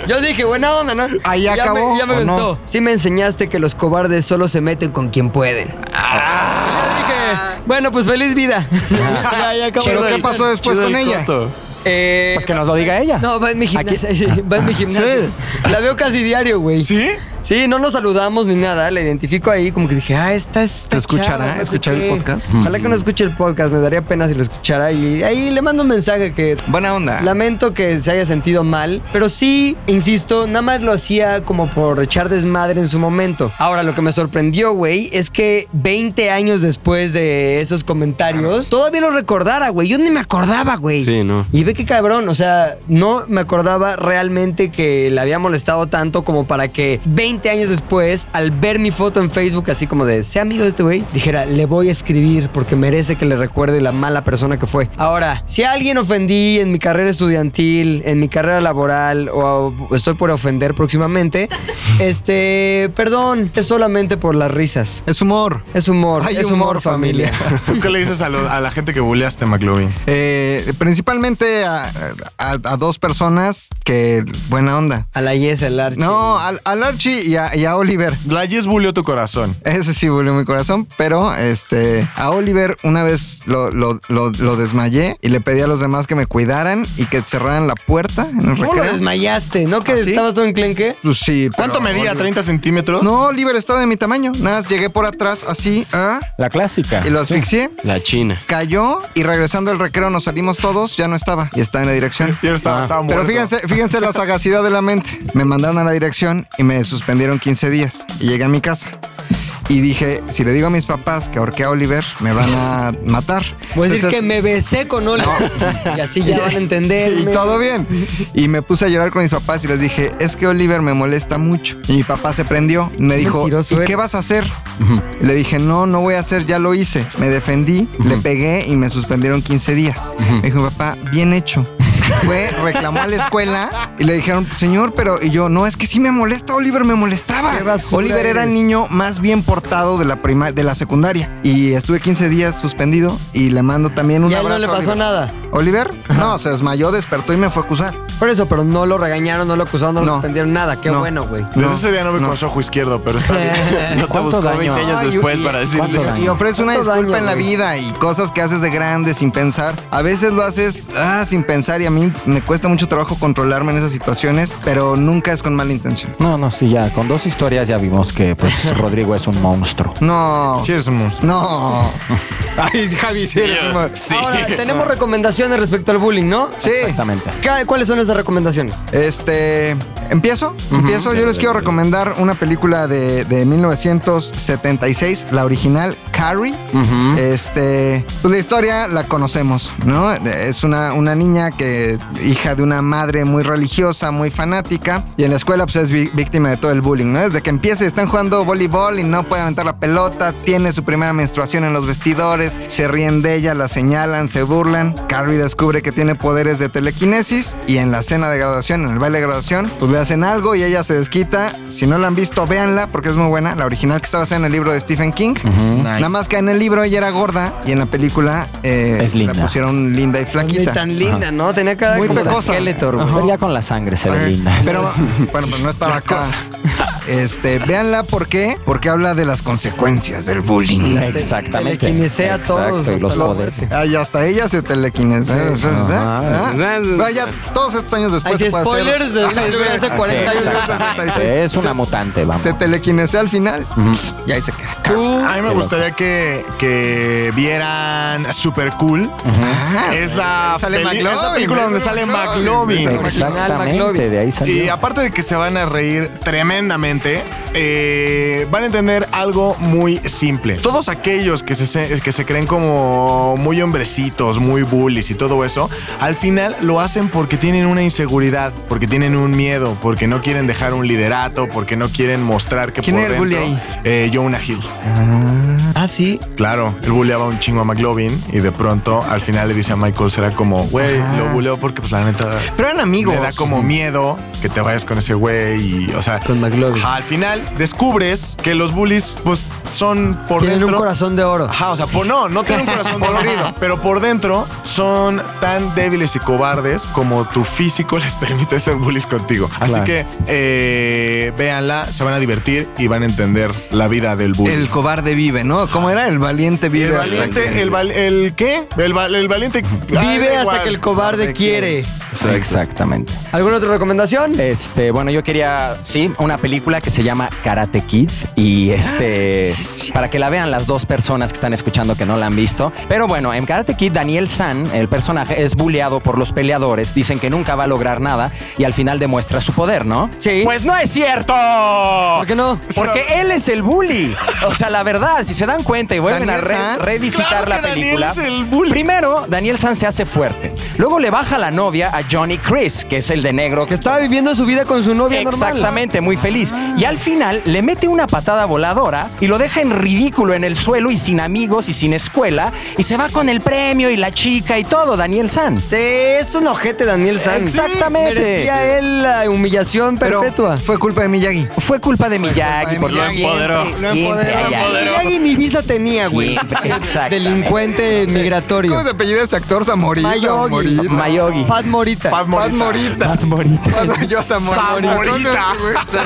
Yo dije, buena onda, ¿no? Ahí ya acabó, Me, ya me ¿o no? gustó. Sí me enseñaste que los cobardes solo se meten con quien pueden. Ah. Bueno, pues feliz vida. ya, ya acabó Pero de ¿qué pasó después Chido con el ella? coto. Eh, Pues que nos lo diga ella. No, va en mi gimnasio. sí, va en mi gimnasio. La veo casi diario, güey. ¿Sí? Sí, no nos saludamos ni nada. La identifico ahí como que dije, ah, esta es. ¿Te escuchará? chava, no ¿Escuchar el podcast? Ojalá que no escuche el podcast. Me daría pena si lo escuchara. Y ahí le mando un mensaje que Buena onda. Lamento que se haya sentido mal, pero sí, insisto, nada más lo hacía como por echar desmadre en su momento. Ahora, lo que me sorprendió, güey, es que 20 años después de esos comentarios, todavía lo recordara, güey. Yo ni me acordaba, güey. Sí, no. Y ve qué cabrón, o sea, no me acordaba realmente que le había molestado tanto como para que 20 años después, al ver mi foto en Facebook, así como de, sea amigo de este güey, dijera, le voy a escribir porque merece que le recuerde la mala persona que fue. Ahora, si a alguien ofendí en mi carrera estudiantil, en mi carrera laboral o estoy por ofender próximamente, este, perdón, es solamente por las risas. Es humor. Es humor, Hay es humor, humor, familia. familia. ¿Qué le dices a, lo- a la gente que bulleaste, McLovin? Eh, principalmente a, a- a dos personas que buena onda. a la Yes, el Archie. No, al, al Archie y a, y a Oliver. La Yes bulleó tu corazón. Ese sí volvió mi corazón, pero este a Oliver una vez lo, lo- lo- lo desmayé y le pedí a los demás que me cuidaran y que cerraran la puerta en el ¿Cómo lo desmayaste? ¿No que ¿Ah, estabas todo enclenque? Pues sí. ¿Cuánto medía? Oliver- ¿30 centímetros? No, Oliver estaba de mi tamaño. Nada más llegué por atrás así ah, La clásica. y lo asfixié. La China. Cayó y regresando al recreo nos salimos todos, ya no estaba y está en la dirección. Yo estaba, Ah. estaba Pero fíjense, fíjense la sagacidad de la mente. Me mandaron a la dirección y me suspendieron 15 días. Y llegué a mi casa. Y dije, si le digo a mis papás que ahorqué a Oliver, me van a matar. Voy a decir Entonces- que me besé con Oliver. Y así ya van a entender. Y todo bien. Y me puse a llorar con mis papás y les dije, es que Oliver me molesta mucho. Y mi papá se prendió. Me dijo, Mentiroso ¿y eres. qué vas a hacer? Y Le dije, no, no voy a hacer, ya lo hice. Me defendí, le pegué y me suspendieron 15 días. Me dijo, papá, bien hecho. Fue, reclamó a la escuela y le dijeron, señor, pero y yo, no, es que sí me molesta, Oliver me molestaba. Oliver era el niño más bien portado de la prima- de la secundaria. Y estuve 15 días suspendido y le mando también un Y a él no abrazo. le pasó Oliver. nada. Oliver, no, se desmayó, despertó y me fue a acusar. Por eso, pero no lo regañaron, no lo acusaron, no, lo suspendieron nada. Qué No. bueno, güey. Desde ese día no me no. con su ojo izquierdo, pero está bien. No te ¿Cuánto buscó daño? 20 años Ay, después y- para ¿cuánto decirle. Y ofrece una ¿Cuánto disculpa daño, en la güey? vida y cosas que haces de grande sin pensar. A veces lo haces ah, sin pensar y a mí me cuesta mucho trabajo controlarme en esas situaciones, pero nunca es con mala intención. No, no, sí, ya. Con dos historias ya vimos que pues Rodrigo es un monstruo. No. Sí, eres un monstruo. No. Ay, Javi, sí eres un mo- Sí. Ahora, tenemos recomendaciones respecto al bullying, ¿no? Sí. Exactamente. ¿Qué- ¿Cuáles son esas recomendaciones? Este, empiezo, empiezo. Yo les quiero recomendar una película de, de 1976, la original, Carrie. Este, pues la historia la conocemos, ¿no? Es una, una niña que, hija de una madre muy religiosa, muy fanática, y en la escuela pues es víctima de todo el bullying, ¿no? Desde que empieza están jugando voleibol y no puede aventar la pelota, tiene su primera menstruación en los vestidores, se ríen de ella, la señalan, se burlan. Carrie descubre que tiene poderes de telequinesis y en la cena de graduación, en el baile de graduación, pues le hacen algo y ella se desquita. Si no la han visto, véanla porque es muy buena. La original que está basada en el libro de Stephen King. Nada más que en el libro ella era gorda y en la película eh, Es linda. la pusieron linda y Ni flaquita. tan linda, ¿no? Tenía cara Muy como de pecosa. Skeletor, güey. Pero con la sangre se ve linda. Pero bueno, pues no estaba acá. Este, véanla, ¿por qué? Porque habla de las consecuencias del bullying. Exactamente. Telequinesea a todos Exacto, los poderes. Ah, y hasta ella se telequinesea. Ajá. ¿Ah? Bueno, ya todos estos años después Hay se puede spoilers de hace sí. 40 años. Exactamente. Es una mutante, vamos. Se telequinesea al final y ahí se queda. Tú, A mí me gustaría que, que vieran Super Cool. Es, la sale peli- es la McLovin, película donde es sale McLovin. McLovin. Original Exactamente, McLovin. de ahí salió. Y aparte de que se van a reír tremendamente, eh, van a entender algo muy simple. Todos aquellos que se, se- que se creen como muy hombrecitos, muy bullies y todo eso, al final lo hacen porque tienen una inseguridad, porque tienen un miedo, porque no quieren dejar un liderato, porque no quieren mostrar que ¿Quién por era el bully ahí? Eh, Jonah Hill. Ah, sí. Claro, él bulleaba un chingo a McLovin y de pronto al final le dice a Michael, será como, güey, lo buleo porque pues la neta... Pero eran amigos. Me da como miedo que te vayas con ese güey y, o sea... Con McLovin. ajá, al final descubres que los bullies, pues, son por Tienen dentro... un corazón de oro. Ajá, o sea, por, no, no tienen un corazón dolorido, pero por dentro son tan débiles y cobardes como tu físico les permite ser bullies contigo. Así Claro. que eh, véanla, se van a divertir y van a entender la vida del bully. El cobarde vive, ¿no? ¿Cómo era? El valiente vive. El hasta valiente, que- el, val- el qué? El, val- el valiente Ah, Vive hasta igual. que el cobarde quiere. Exactamente. ¿Alguna otra recomendación? Este, bueno, yo quería, sí, una película que se llama Karate Kid y este, para que la vean las dos personas que están escuchando que no la han visto. Pero bueno, en Karate Kid, Daniel San, el personaje, es bulleado por los peleadores, dicen que nunca va a lograr nada y al final demuestra su poder, ¿no? Sí. Pues no es cierto. ¿Por qué no? Porque él es el bully. O sea, la verdad, si se dan cuenta y vuelven Daniel a re- San. revisitar Claro la película. es el bully. Primero, Daniel San se hace fuerte. Luego le baja la novia a Johnny Chris, que es el de negro Que estaba viviendo su vida con su novia normal. Exactamente, muy feliz. Y al final le mete una patada voladora y lo deja en ridículo en el suelo y sin amigos y sin escuela. Y se va con el premio y la chica y todo, Daniel San. Sí, es un ojete Daniel San. Exactamente. Merecía él la humillación Pero perpetua. fue culpa de Miyagi. Fue culpa de Miyagi, de porque Miyagi. siempre, Lo empoderó, siempre Miyagi ni visa tenía, güey. Delincuente migratorio. ¿Cómo se apellida ese actor? Zamorita. Mayogi. Mayogi. Pat Morita. Pat Pat Morita. Pat Morita. Yo Zamorita. Zamorita.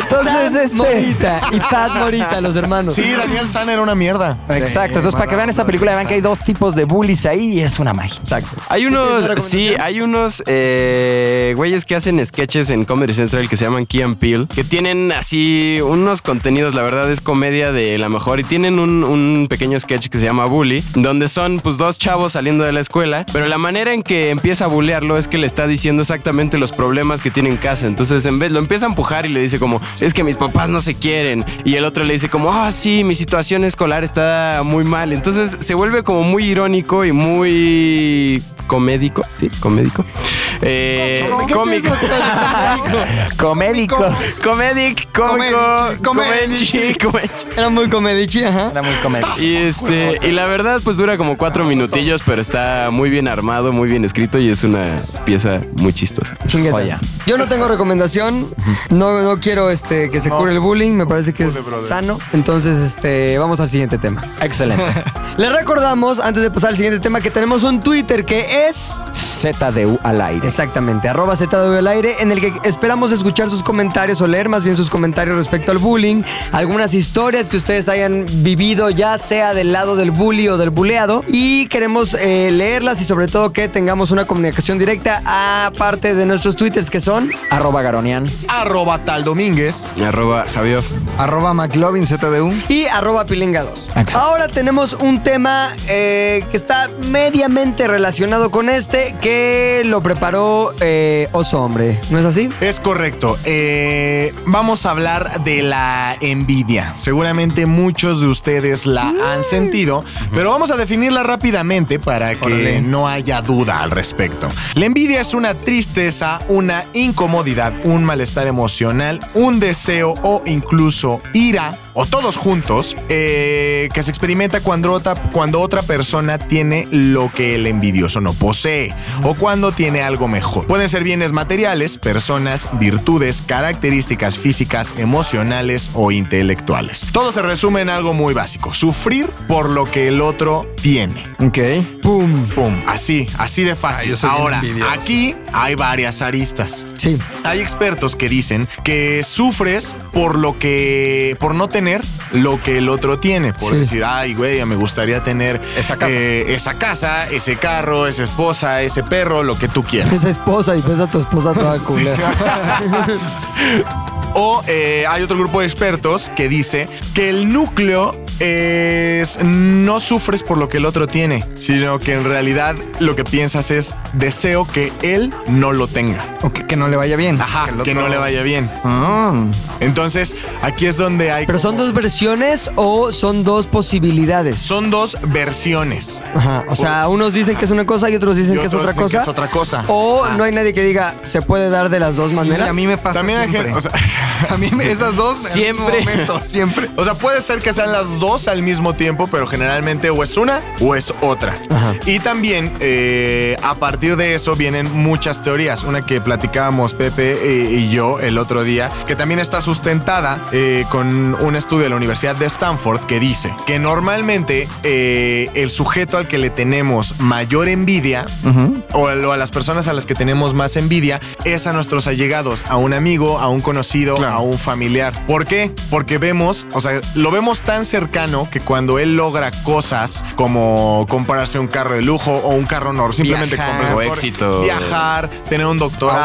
Entonces, este... Morita y Pat Morita, los hermanos. Sí, Daniel San era una mierda. Exacto, entonces para que vean esta película vean que hay dos tipos de bullies ahí y es una magia. Exacto. Hay unos, sí, hay unos eh, güeyes que hacen sketches en Comedy Central que se llaman Key and Peele, que tienen así unos contenidos, la verdad es comedia de la mejor, y tienen un, pequeño sketch que se llama Bully, donde son pues dos chavos saliendo de la escuela, pero la manera en que empieza a bullearlo es que le está diciendo exactamente los problemas que tiene en casa, entonces en vez lo empieza a empujar y le dice como, es que mis papás no se quieren, y el otro le dice como, ah, sí, mi situación escolar está muy mal, entonces se vuelve como muy irónico y muy comédico, sí, comédico. Eh, ¿Qué cómico. Comédico. Comedic, cómico, comenchi. Era muy comedichi, ajá. Era muy comédico. Y este, y la verdad, pues dura como cuatro minutillos, pero está muy bien armado, muy bien escrito y es una pieza muy chistosa. Chinguetas. Joya. Yo no tengo recomendación. No, no quiero este, que se No. cure el bullying. Me parece que es sano. Entonces, este, vamos al siguiente tema. Excelente. Les recordamos, antes de pasar al siguiente tema, que tenemos un Twitter que es ZDU al aire. Exactamente arroba ZW al aire, en el que esperamos escuchar sus comentarios o leer más bien sus comentarios respecto al bullying, algunas historias que ustedes hayan vivido, ya sea del lado del bully o del buleado, y queremos eh, leerlas y sobre todo que tengamos una comunicación directa aparte de nuestros twitters que son Arroba Garonian. Arroba tal Domínguez. Arroba Javier. Arroba McLovin ZDU. y arroba pilinga 2. Exacto. Ahora tenemos un tema eh, que está mediamente relacionado con este, que lo preparó eh, Oso Hombre. ¿No es así? Es correcto. Eh, vamos a hablar de la envidia. Seguramente muchos de ustedes la han sentido, pero vamos a definirla rápidamente para que Órale. no haya duda al respecto. La envidia es una tristeza, una incomodidad, un malestar emocional, un deseo o incluso ira, o todos juntos, eh, que se experimenta cuando otra, cuando otra persona tiene lo que el envidioso no posee, o cuando tiene algo mejor. Pueden ser bienes materiales, personas, virtudes, características físicas, emocionales o intelectuales. Todo se resume en algo muy básico, sufrir por lo que el otro tiene. Ok. ¡Pum! Pum, así, así de fácil. Ah, Ahora, aquí hay varias aristas. Sí. Hay expertos que dicen que sufres por lo que. por no tener lo que el otro tiene. Por Sí. decir, ay, güey, me gustaría tener Esa casa. eh, esa casa, ese carro, esa esposa, ese perro, lo que tú quieras. Esa esposa y pues a tu esposa toda culera. O eh, hay otro grupo de expertos que dice que el núcleo es no sufres por lo que el otro tiene, sino que en realidad lo que piensas es deseo que él no lo tenga. O que, que no le vaya bien. Ajá, que otro- no le vaya bien. Ah. Entonces, aquí es donde hay... ¿Pero son dos versiones o son dos posibilidades? Son dos versiones. Ajá. O sea, unos dicen que es una cosa y otros dicen Y que es otra dicen que cosa. es otra cosa. O Ah. no hay nadie que diga se puede dar de las dos Sí, maneras. a mí me pasa También hay gente, o sea, a mí me- esas dos en Siempre. momento, siempre. O sea, puede ser que sean las dos al mismo tiempo, pero generalmente o es una o es otra. Ajá. Y también eh, a partir de eso vienen muchas teorías. Una que platicábamos Pepe eh, y yo el otro día, que también está sustentada eh, con un estudio de la Universidad de Stanford que dice que normalmente eh, el sujeto al que le tenemos mayor envidia o a las personas a las que tenemos más envidia es a nuestros allegados, a un amigo, a un conocido, Claro. a un familiar. ¿Por qué? Porque vemos, o sea, lo vemos tan cercano que cuando él logra cosas como comprarse un carro de lujo o un carro normal, simplemente Viajar. comprar O éxito. viajar, tener un doctorado,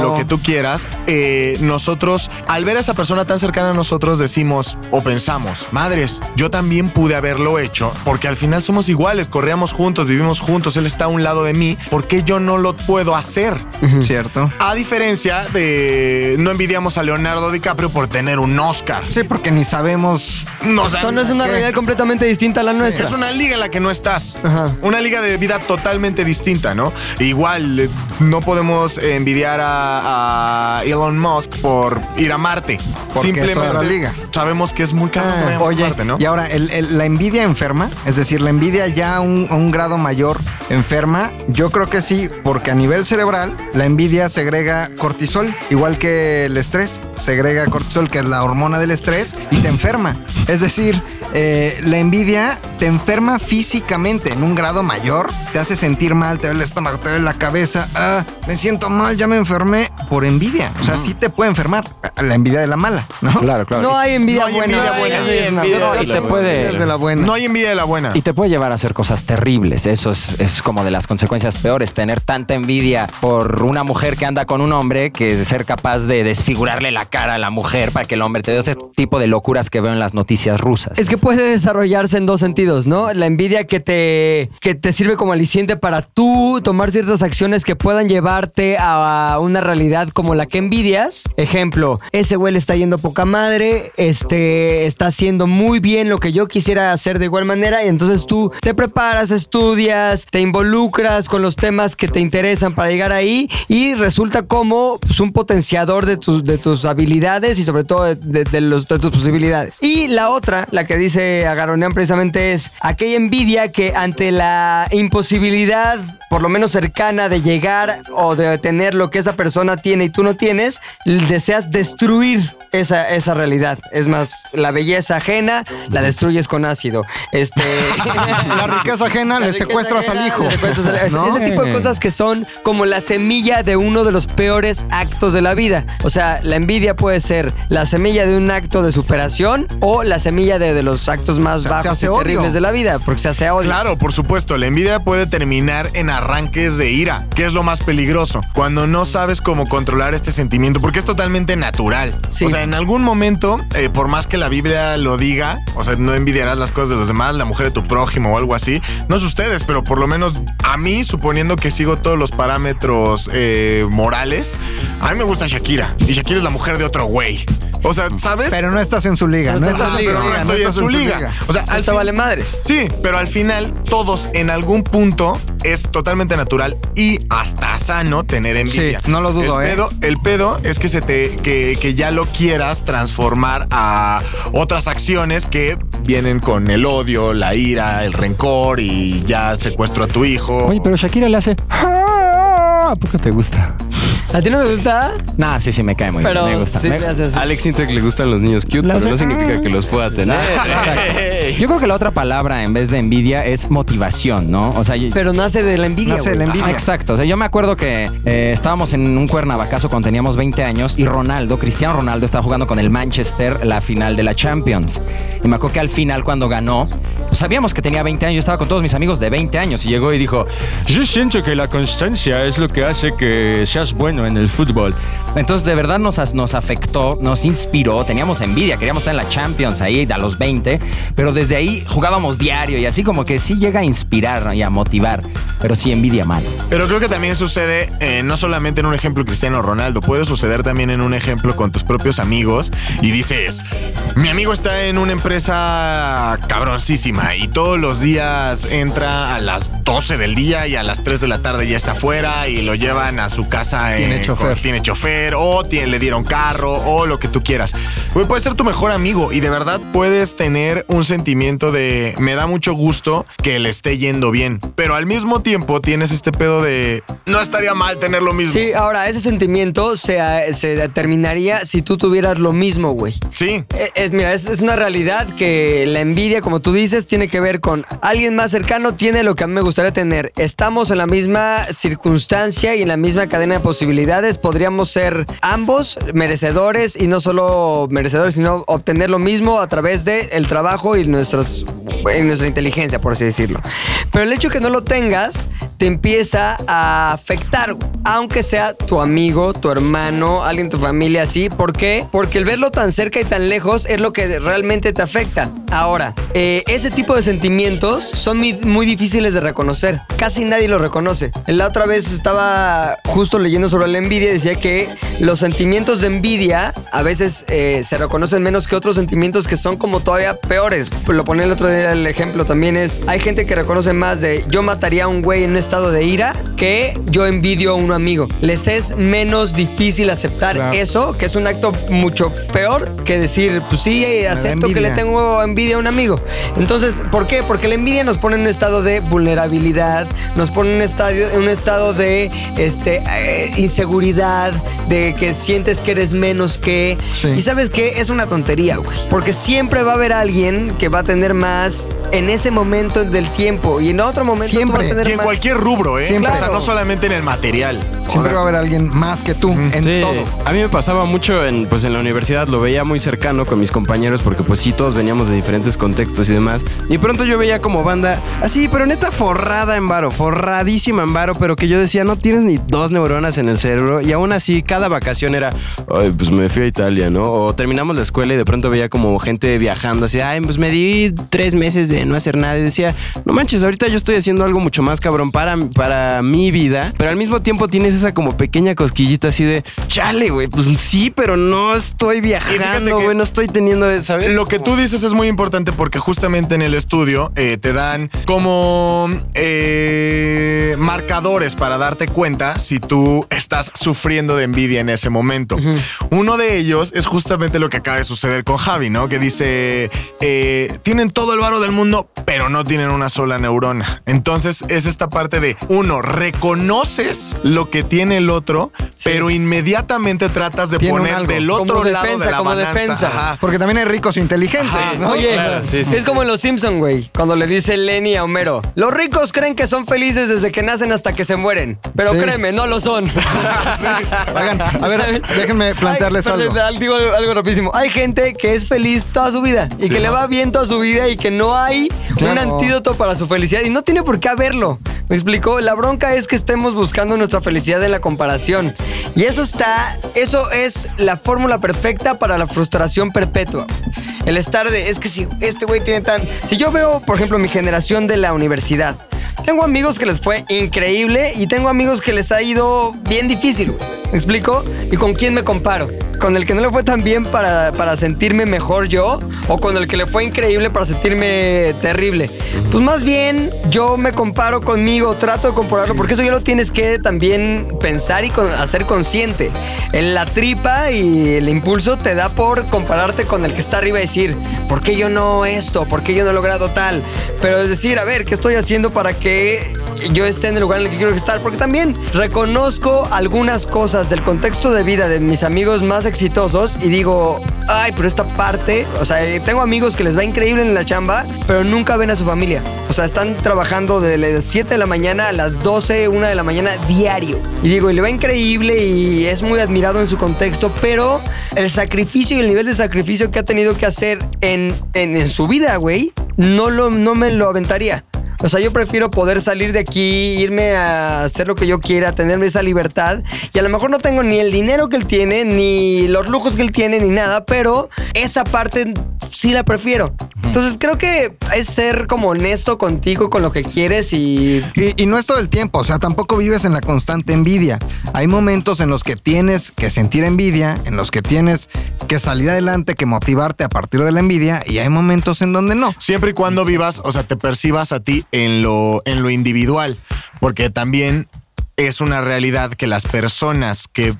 Lo que tú quieras, eh, nosotros al ver a esa persona tan cercana a nosotros decimos o pensamos, madres, yo también pude haberlo hecho porque al final somos iguales, corríamos juntos, vivimos juntos, él está a un lado de mí, ¿por qué yo no lo puedo hacer? Cierto. A diferencia de no envidiamos a Leonardo DiCaprio por tener un Oscar. Sí, porque ni sabemos. No, sea, Eso no es una ¿qué? realidad completamente distinta a la nuestra. es una liga en la que no estás. Ajá. Una liga de vida totalmente distinta, ¿no? Igual, eh, no podemos eh, envidiar a, a Elon Musk por ir a Marte. Porque es otra liga. Sabemos que es muy caro Ah, Oye, Marte, ¿no? y ahora, el- el- la envidia enferma, es decir, la envidia ya a un, a un grado mayor enferma, yo creo que sí, porque a nivel cerebral, la envidia segrega cortisol, igual que el estrés, segrega cortisol, que es la hormona del estrés, y te enferma. Es decir, eh, la envidia te enferma físicamente en un grado mayor, te hace sentir mal, te duele el estómago, te duele la cabeza, ah, me siento mal, ya me enfermé por envidia. O sea, sí te puede enfermar, la envidia de la mala, ¿no? Claro, claro. No hay envidia No hay buena. envidia buena. Te puede- de la buena. No hay envidia de la buena. Y te puede llevar a hacer cosas terribles. Eso es, es como de las consecuencias peores. Tener tanta envidia por una mujer que anda con un hombre que ser capaz de desfigurarle la cara a la mujer para que el hombre te dé ese tipo de locuras que veo en las noticias rusas. Es que puede desarrollarse en dos sentidos, ¿no? La envidia que te, que te sirve como aliciente para tú tomar ciertas acciones que puedan llevarte a una realidad como la que envidias. Ejemplo, ese güey le está yendo poca madre, este, está haciendo muy bien lo que yo quisiera hacer de igual manera y entonces tú te preparas, estudias, te involucras con los temas que te interesan para llegar ahí y resulta como pues, un potenciador de, tus de tus habilidades y sobre todo de, de- tus posibilidades. Y la otra, la que dice Agaronean precisamente es aquella envidia que ante la imposibilidad, por lo menos cercana, de llegar o de tener lo que esa persona tiene y tú no tienes, deseas destruir esa, esa realidad. Es más, la belleza ajena la destruyes con ácido. Este, La riqueza ajena la le riqueza secuestras al hijo. le secuestras al- ¿no? Ese tipo de cosas que son como la semilla de uno de los peores actos de la vida. O sea, la envidia puede ser la semilla de un acto de superación o la semilla de, de los actos más O sea, se bajos y odio. terribles de la vida, porque se hace odio. Claro, por supuesto, la envidia puede terminar en arranques de ira, que es lo más peligroso, cuando no sabes cómo controlar este sentimiento, porque es totalmente natural. Sí. O sea, en algún momento, eh, por más que la Biblia lo diga, o sea, no envidiarás las cosas de los demás, la mujer de tu prójimo o algo así, no es ustedes, pero por lo menos a mí, suponiendo que sigo todos los parámetros eh, morales, a mí me gusta Shakira, y Shakira es la mujer de otro güey. O sea, ¿sabes? Pero no estás en su liga. No estás estás en pero no estoy en estás su liga. O sea, al fin- vale madres. Sí, pero al final todos en algún punto es totalmente natural y hasta sano tener envidia. Sí, no lo dudo, el ¿eh? Pedo, el pedo es que se te que, que ya lo quieras transformar a otras acciones que vienen con el odio, la ira, el rencor y ya secuestro a tu hijo. Oye, pero Shakira le hace. ¿A poco te gusta? ¿A ti no te gusta? Nah, sí, sí, me cae muy Pero bien. Me gusta. sí Me- Alex siente que le gustan los niños cute, pero no significa que los pueda tener. Yo creo que la otra palabra en vez de envidia es motivación, ¿no? O sea, yo- Pero nace de la envidia. Nace de la güey. envidia. Exacto. O sea, yo me acuerdo que eh, estábamos en un cuernavacazo cuando teníamos 20 años y Ronaldo, Cristiano Ronaldo, estaba jugando con el Manchester la final de la Champions. Y me acuerdo que al final, cuando ganó, pues sabíamos que tenía 20 años. Yo estaba con todos mis amigos de 20 años y llegó y dijo: Yo siento que la constancia es lo que hace que seas bueno en el fútbol. Entonces, de verdad nos, as- nos afectó, nos inspiró. Teníamos envidia, queríamos estar en la Champions ahí a los 20, pero desde ahí jugábamos diario y así como que sí llega a inspirar ¿no? y a motivar, pero sí envidia mal. Pero creo que también sucede eh, no solamente en un ejemplo Cristiano Ronaldo, puede suceder también en un ejemplo con tus propios amigos y dices, mi amigo está en una empresa cabroncísima y todos los días entra a las 12 del día y a las 3 de la tarde ya está afuera y lo llevan a su casa. Tiene eh, chofer. con- tiene chofer o tiene- le dieron carro o lo que tú quieras. Güey, puede ser tu mejor amigo y de verdad puedes tener un sentimiento de me da mucho gusto que le esté yendo bien, pero al mismo tiempo tienes este pedo de no estaría mal tener lo mismo. Sí, ahora, ese sentimiento se, se determinaría si tú tuvieras lo mismo, güey. Sí. Eh, eh, mira, es, es una realidad que la envidia, como tú dices, tiene que ver con alguien más cercano tiene lo que a mí me gustaría tener. Estamos en la misma circunstancia y en la misma cadena de posibilidades. Podríamos ser ambos merecedores y no solo merecedores, sino obtener lo mismo a través del el trabajo y nuestros, en nuestra inteligencia, por así decirlo. Pero el hecho de que no lo tengas te empieza a afectar, aunque sea tu amigo, tu hermano, alguien de tu familia, así. ¿Por qué? Porque el verlo tan cerca y tan lejos es lo que realmente te afecta. Ahora, eh, ese tipo de sentimientos son muy difíciles de reconocer. Casi nadie lo reconoce. La otra vez estaba justo leyendo sobre la envidia y decía que los sentimientos de envidia a veces eh, se reconocen menos que otros sentimientos que son como todavía peores. Lo ponía el otro día el ejemplo también es, hay gente que reconoce más de yo mataría a un güey en un estado de ira que yo envidio a un amigo. Les es menos difícil aceptar Claro. eso, que es un acto mucho peor que decir, pues sí, acepto que le tengo envidia a un amigo. Entonces, ¿por qué? Porque la envidia nos pone en un estado de vulnerabilidad, nos pone en un, estadio, en un estado de este, eh, inseguridad, de que sientes que eres menos que... Sí. Y sabes qué? Es una tontería, güey. Porque siempre va a haber alguien que va a tener más en ese momento del tiempo y en otro momento tú Siempre. vas a tener Y en más. cualquier rubro, ¿eh? Siempre. O sea, no solamente en el material. O Siempre sea, va a haber alguien más que tú en Sí, todo. A mí me pasaba mucho en, pues en la universidad, lo veía muy cercano con mis compañeros porque pues sí, todos veníamos de diferentes contextos y demás. Y pronto yo veía como banda así, pero neta forrada en varo, forradísima en varo, pero que yo decía, no tienes ni dos neuronas en el cerebro. Y aún así, cada vacación era, ay, pues me fui a Italia, ¿no? O terminamos la escuela y de pronto veía como gente viajando así, ay, pues me di tres meses de no hacer nada. Y decía, no manches, ahorita yo estoy haciendo algo mucho más cabrón para, para mi vida, pero al mismo tiempo tienes esa como pequeña cosquillita así de, chale, güey, pues sí, pero no estoy viajando, güey, no estoy teniendo, ¿sabes? Lo que tú dices es muy importante porque justamente en el estudio eh, te dan como eh, marcadores para darte cuenta si tú estás sufriendo de envidia en ese momento. Uno de ellos es justamente lo que acaba de suceder con Javi, ¿no? Que dice, eh, tienen todo el varo del mundo, pero no tienen una sola neurona. Entonces es esta parte de, uno, reconoces lo que tiene el otro, pero inmediatamente tratas de Tiene poner algo. del otro Como lado defensa, de la como balanza. defensa. Ajá. Porque también hay ricos inteligentes, Ajá. ¿no? Oye, claro, sí, sí, es sí. como en Los Simpson, güey, cuando le dice Lenny a Homero, los ricos creen que son felices desde que nacen hasta que se mueren, pero Sí. créeme, no lo son. Oigan, a ver, déjenme plantearles Ay, algo. Digo algo, algo rapidísimo. Hay gente que es feliz toda su vida y que le va bien toda su vida y que no hay un antídoto para su felicidad y no tiene por qué haberlo. ¿Me explicó? La bronca es que estemos buscando nuestra felicidad en la comparación. Y eso está, eso es la fórmula perfecta para la frustración perpetua. El estar de, es que si este güey tiene tan... Si yo veo, por ejemplo, mi generación de la universidad, tengo amigos que les fue increíble y tengo amigos que les ha ido bien difícil. ¿Me explico? ¿Y con quién me comparo? ¿Con el que no le fue tan bien para, para sentirme mejor yo? ¿O con el que le fue increíble para sentirme terrible? Pues más bien yo me comparo conmigo, trato de compararlo, porque eso ya lo tienes que también pensar y con- hacer consciente. En la tripa y el impulso te da por compararte con el que está arriba y decir, ¿por qué yo no esto? ¿Por qué yo no he logrado tal? Pero es decir, a ver, ¿qué estoy haciendo para que yo esté en el lugar en el que quiero estar? Porque también reconozco algunas cosas del contexto de vida de mis amigos más exitosos y digo, ay, pero esta parte, o sea, eh, tengo amigos que les va increíble en la chamba, pero nunca ven a su familia. O sea, están trabajando de las 7 de la mañana a las 12, 1 de la mañana diario. Y digo, y le va increíble y es muy admirado en su contexto, pero el sacrificio y el nivel de sacrificio que ha tenido que hacer en, en, en su vida, güey, no, lo, no me lo aventaría. O sea, yo prefiero poder salir de aquí, irme a hacer lo que yo quiera, tener esa libertad. Y a lo mejor no tengo ni el dinero que él tiene, ni los lujos que él tiene, ni nada, pero esa parte sí la prefiero. Entonces creo que es ser como honesto contigo, con lo que quieres y... Y, y no es todo el tiempo, o sea, tampoco vives en la constante envidia. Hay momentos en los que tienes que sentir envidia, en los que tienes que salir adelante, que motivarte a partir de la envidia, y hay momentos en donde no. Siempre y cuando vivas, o sea, te percibas a ti en lo, en lo individual, porque también es una realidad que las personas que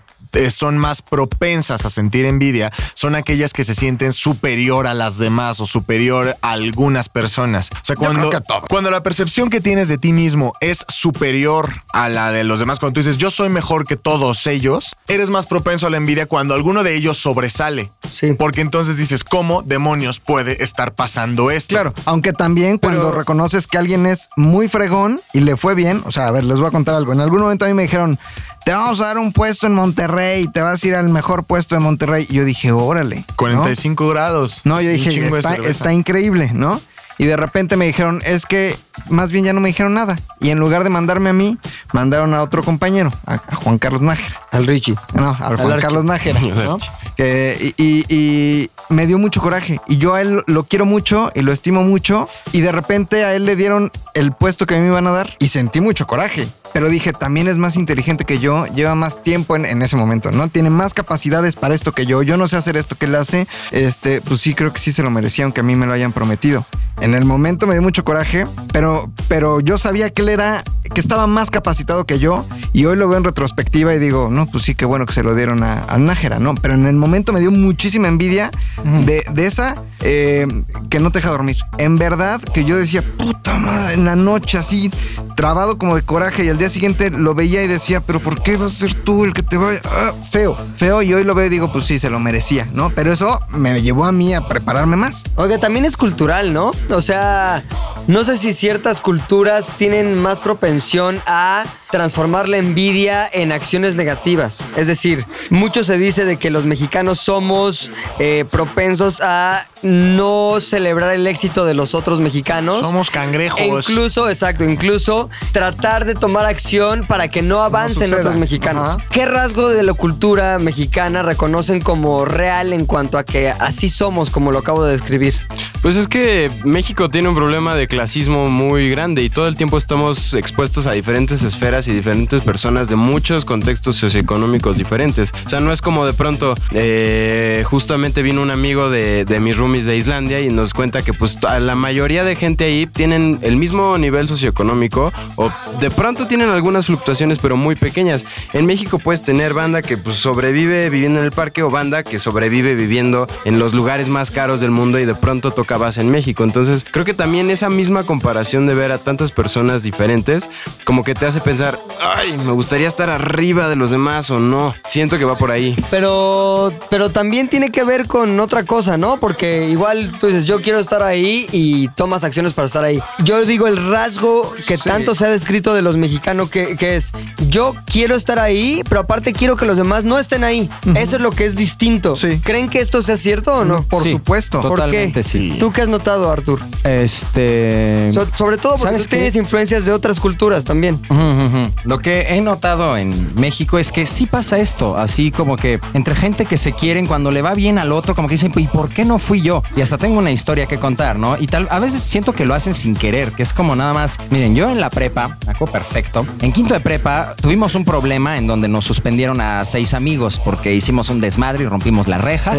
son más propensas a sentir envidia son aquellas que se sienten superior a las demás o superior a algunas personas. O sea, cuando, cuando la percepción que tienes de ti mismo es superior a la de los demás, cuando tú dices yo soy mejor que todos ellos, eres más propenso a la envidia cuando alguno de ellos sobresale. Sí. Porque entonces dices, ¿cómo demonios puede estar pasando esto? Claro, aunque también cuando Pero- reconoces que alguien es muy fregón y le fue bien, o sea, a ver, les voy a contar algo. En algún momento a mí me dijeron, te vamos a dar un puesto en Monterrey, te vas a ir al mejor puesto de Monterrey. Yo dije, órale. ¿no? 45 grados. No, yo dije, está increíble, ¿no? Y de repente me dijeron, es que más bien ya no me dijeron nada. Y en lugar de mandarme a mí, mandaron a otro compañero, a, a Juan Carlos Nájera. Al Richie. No, al Juan. Carlos Nájera, ¿no? Que- y, y- y me dio mucho coraje. Y yo a él lo quiero mucho y lo estimo mucho. Y de repente a él le dieron el puesto que a mí me iban a dar. Y sentí mucho coraje. Pero dije, también es más inteligente que yo, lleva más tiempo en, en ese momento, ¿no? Tiene más capacidades para esto que yo. Yo no sé hacer esto que él hace. Este, pues sí, creo que sí se lo merecía, aunque a mí me lo hayan prometido. En el momento me dio mucho coraje, pero, pero yo sabía que él era, que estaba más capacitado que yo. Y hoy lo veo en retrospectiva y digo, no, pues sí, qué bueno que se lo dieron a, a Nájera, ¿no? Pero en el momento me dio muchísima envidia de, de esa eh, que no te deja dormir. En verdad que yo decía, puta madre, en la noche así, trabado como de coraje y al día siguiente lo veía y decía, pero ¿por qué vas a ser tú el que te vaya? Ah, feo, feo. Y hoy lo veo y digo, pues sí, se lo merecía, ¿no? Pero eso me llevó a mí a prepararme más. Oiga, también es cultural, ¿no? O sea, no sé si ciertas culturas tienen más propensión a transformar la envidia en acciones negativas. Es decir, mucho se dice de que los mexicanos somos eh, propensos a no celebrar el éxito de los otros mexicanos. Somos cangrejos. E incluso, exacto, incluso tratar de tomar acción para que no avancen suceda. otros mexicanos. Ajá. ¿Qué rasgo de la cultura mexicana reconocen como real en cuanto a que así somos, como lo acabo de describir? Pues es que México tiene un problema de clasismo muy grande y todo el tiempo estamos expuestos a diferentes esferas y diferentes personas de muchos contextos socioeconómicos diferentes. O sea, no es como de pronto, eh, justamente vino un amigo de, de mis roomies de Islandia y nos cuenta que pues a la mayoría de gente ahí tienen el mismo nivel socioeconómico o de pronto tienen algunas fluctuaciones pero muy pequeñas. En México puedes tener banda que pues sobrevive viviendo en el parque o banda que sobrevive viviendo en los lugares más caros del mundo y de pronto toca base en México. Entonces creo que también esa misma comparación de ver a tantas personas diferentes como que te hace pensar, ay, me gustaría estar arriba de los demás o no. Siento que va por ahí. Pero, pero también tiene que ver con otra cosa, ¿no? Porque igual tú dices, yo quiero estar ahí y tomas acciones para estar ahí. Yo digo el rasgo que Sí. tanto se ha descrito de los mexicanos que, que es, yo quiero estar ahí, pero aparte quiero que los demás no estén ahí. Eso es lo que es distinto. Sí. ¿Creen que esto sea cierto o no? Por Sí. supuesto. ¿Por Totalmente qué? sí. ¿Tú qué has notado, Artur? Este. So- sobre todo porque ¿Sabes tú qué? tienes influencias de otras culturas también. Ujú, Lo que he notado en México es que sí pasa esto, así como que entre gente que se quieren cuando le va bien al otro, como que dicen, ¿y por qué no fui yo? Y hasta tengo una historia que contar, ¿no? Y tal, a veces siento que lo hacen sin querer, que es como nada más, miren, yo en la prepa, acuerdo perfecto, en quinto de prepa tuvimos un problema en donde nos suspendieron a seis amigos porque hicimos un desmadre y rompimos la reja.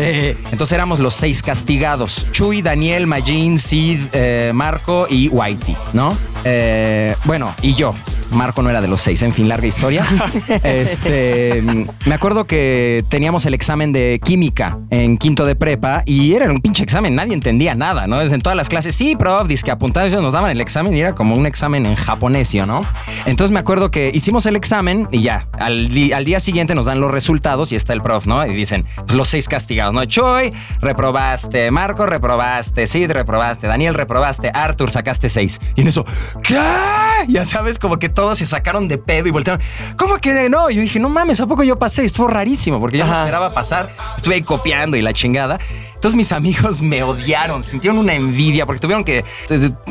Entonces éramos los seis castigados. Chuy, Daniel, Majin, Sid, eh, Marco y Whitey, ¿no? Eh, bueno, y yo. Marco no era de los seis, en fin, larga historia. Este, me acuerdo que teníamos el examen de química en quinto de prepa y era un pinche examen, nadie entendía nada, ¿no? En todas las clases, sí, prof, dice que apuntados nos daban el examen y era como un examen en japonesio, ¿no? Entonces me acuerdo que hicimos el examen y ya, al, al día siguiente nos dan los resultados y está el prof, ¿no? Y dicen, pues, los seis castigados, ¿no? Choy, reprobaste, Marco, reprobaste, Sid, reprobaste, Daniel, reprobaste, Arthur, sacaste seis. Y en eso, ¿qué? Ya sabes, como que todos se sacaron de pedo y voltearon. ¿Cómo que no? Yo dije, no mames, ¿a poco yo pasé? Estuvo rarísimo porque yo no esperaba pasar. Estuve ahí copiando y la chingada. Entonces mis amigos me odiaron, sintieron una envidia porque tuvieron que,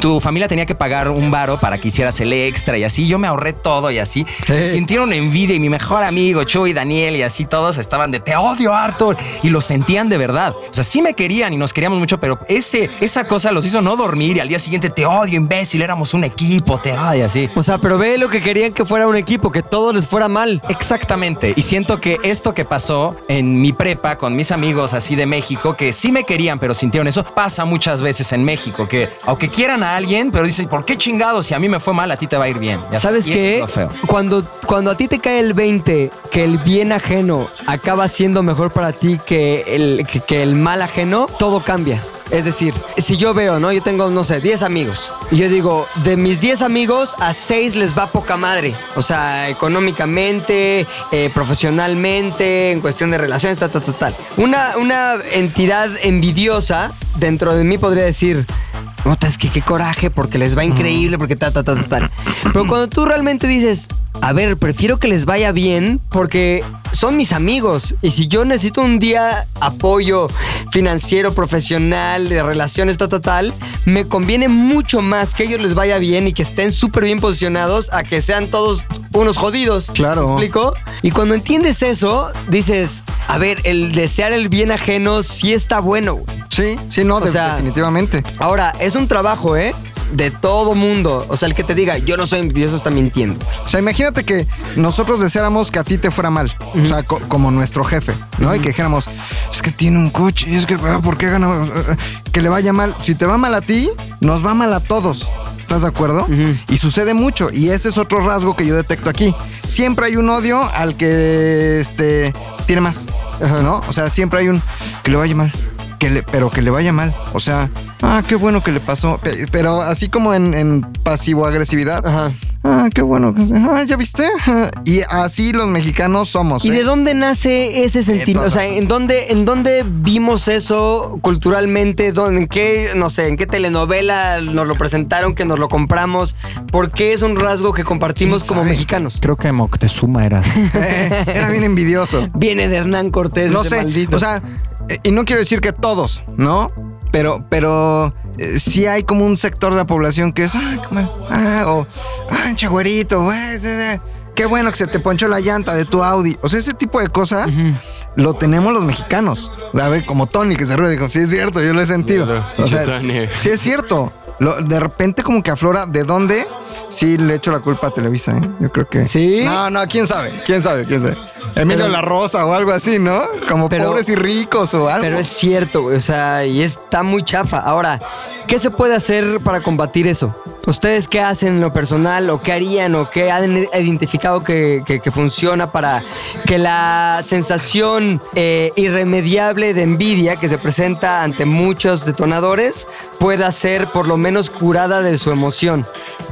tu familia tenía que pagar un varo para que hicieras el extra y así. Yo me ahorré todo y así. Sintieron envidia y mi mejor amigo, Chuy, Daniel y así todos estaban de te odio, Arthur. Y lo sentían de verdad. O sea, sí me querían y nos queríamos mucho, pero ese, esa cosa los hizo no dormir y al día siguiente te odio, imbécil, éramos un equipo, te odio, así. O sea, pero ve lo que querían que fuera un equipo, que todo les fuera mal. Exactamente. Y siento que esto que pasó en mi prepa con mis amigos así de México, que sí me querían, pero sintieron eso, pasa muchas veces en México, que aunque quieran a alguien, pero dicen, ¿por qué chingados? Si a mí me fue mal, a ti te va a ir bien. Ya ¿Sabes qué? es. Cuando, cuando a ti te cae el 20, que el bien ajeno acaba siendo mejor para ti que el, que, que el mal ajeno, todo cambia. Es decir, si yo veo, ¿no? Yo tengo, no sé, 10 amigos. Y yo digo, de mis 10 amigos, a 6 les va poca madre. O sea, económicamente, eh, profesionalmente, en cuestión de relaciones, tal, tal, tal. Una, una entidad envidiosa dentro de mí podría decir, Puta, es que qué coraje, porque les va increíble, porque ta, ta, ta, ta, tal. Pero cuando tú realmente dices, a ver, prefiero que les vaya bien porque son mis amigos. Y si yo necesito un día apoyo financiero, profesional, de relaciones, ta, ta, tal, me conviene mucho más que ellos les vaya bien y que estén súper bien posicionados a que sean todos unos jodidos. Claro. ¿Me explico? Y cuando entiendes eso, dices, a ver, el desear el bien ajeno sí está bueno. Sí, sí, no, O de- sea- definitivamente. Ahora, es un trabajo, ¿eh? De todo mundo. O sea, el que te diga, yo no soy envidioso, está mintiendo. O sea, imagínate que nosotros deseáramos que a ti te fuera mal. O sea, co- como nuestro jefe, ¿no? Y que dijéramos, es que tiene un coche, es que, ah, ¿por qué gana? Ah, Que le vaya mal. Si te va mal a ti, nos va mal a todos. ¿Estás de acuerdo? Y sucede mucho. Y ese es otro rasgo que yo detecto aquí. Siempre hay un odio al que este, tiene más. ¿No? O sea, siempre hay un que le vaya mal. Que le, pero que le vaya mal. O sea, ah, qué bueno que le pasó. Pe- Pero así como en, en pasivo-agresividad. Ajá. Ah, qué bueno. Ah, ¿ya viste? Y así los mexicanos somos. ¿Y ¿eh? de dónde nace ese sentimiento? O sea, ¿en dónde, ¿en dónde vimos eso culturalmente? ¿Dónde- ¿En qué, no sé, en qué telenovela nos lo presentaron, que nos lo compramos? ¿Por qué es un rasgo que compartimos ¿Quién como mexicanos? Creo que Moctezuma era. Eh, era bien envidioso. Viene de Hernán Cortés, No ese sé. maldito. O sea, eh, y no quiero decir que todos, ¿no? Pero, pero eh, sí hay como un sector de la población que es, ah, ah, o, ah, chagüerito, güey, qué bueno que se te ponchó la llanta de tu Audi. O sea, ese tipo de cosas lo tenemos los mexicanos. A ver, como Tony que se ríe, dijo, sí es cierto, yo lo he sentido. O sea, sí es cierto. Lo- de repente como que aflora, ¿de dónde? Sí le echo la culpa a Televisa, ¿eh? Yo creo que... ¿Sí? No, no, quién sabe, quién sabe, quién sabe. Emilio Pero- La Rosa o algo así, ¿no? Como Pero- pobres y ricos o algo. Pero es cierto, o sea, y está muy chafa. Ahora, ¿qué se puede hacer para combatir eso? ¿Ustedes qué hacen en lo personal o qué harían o qué han identificado que, que- que funciona para que la sensación eh, irremediable de envidia que se presenta ante muchos detonadores pueda ser por lo menos curada de su emoción?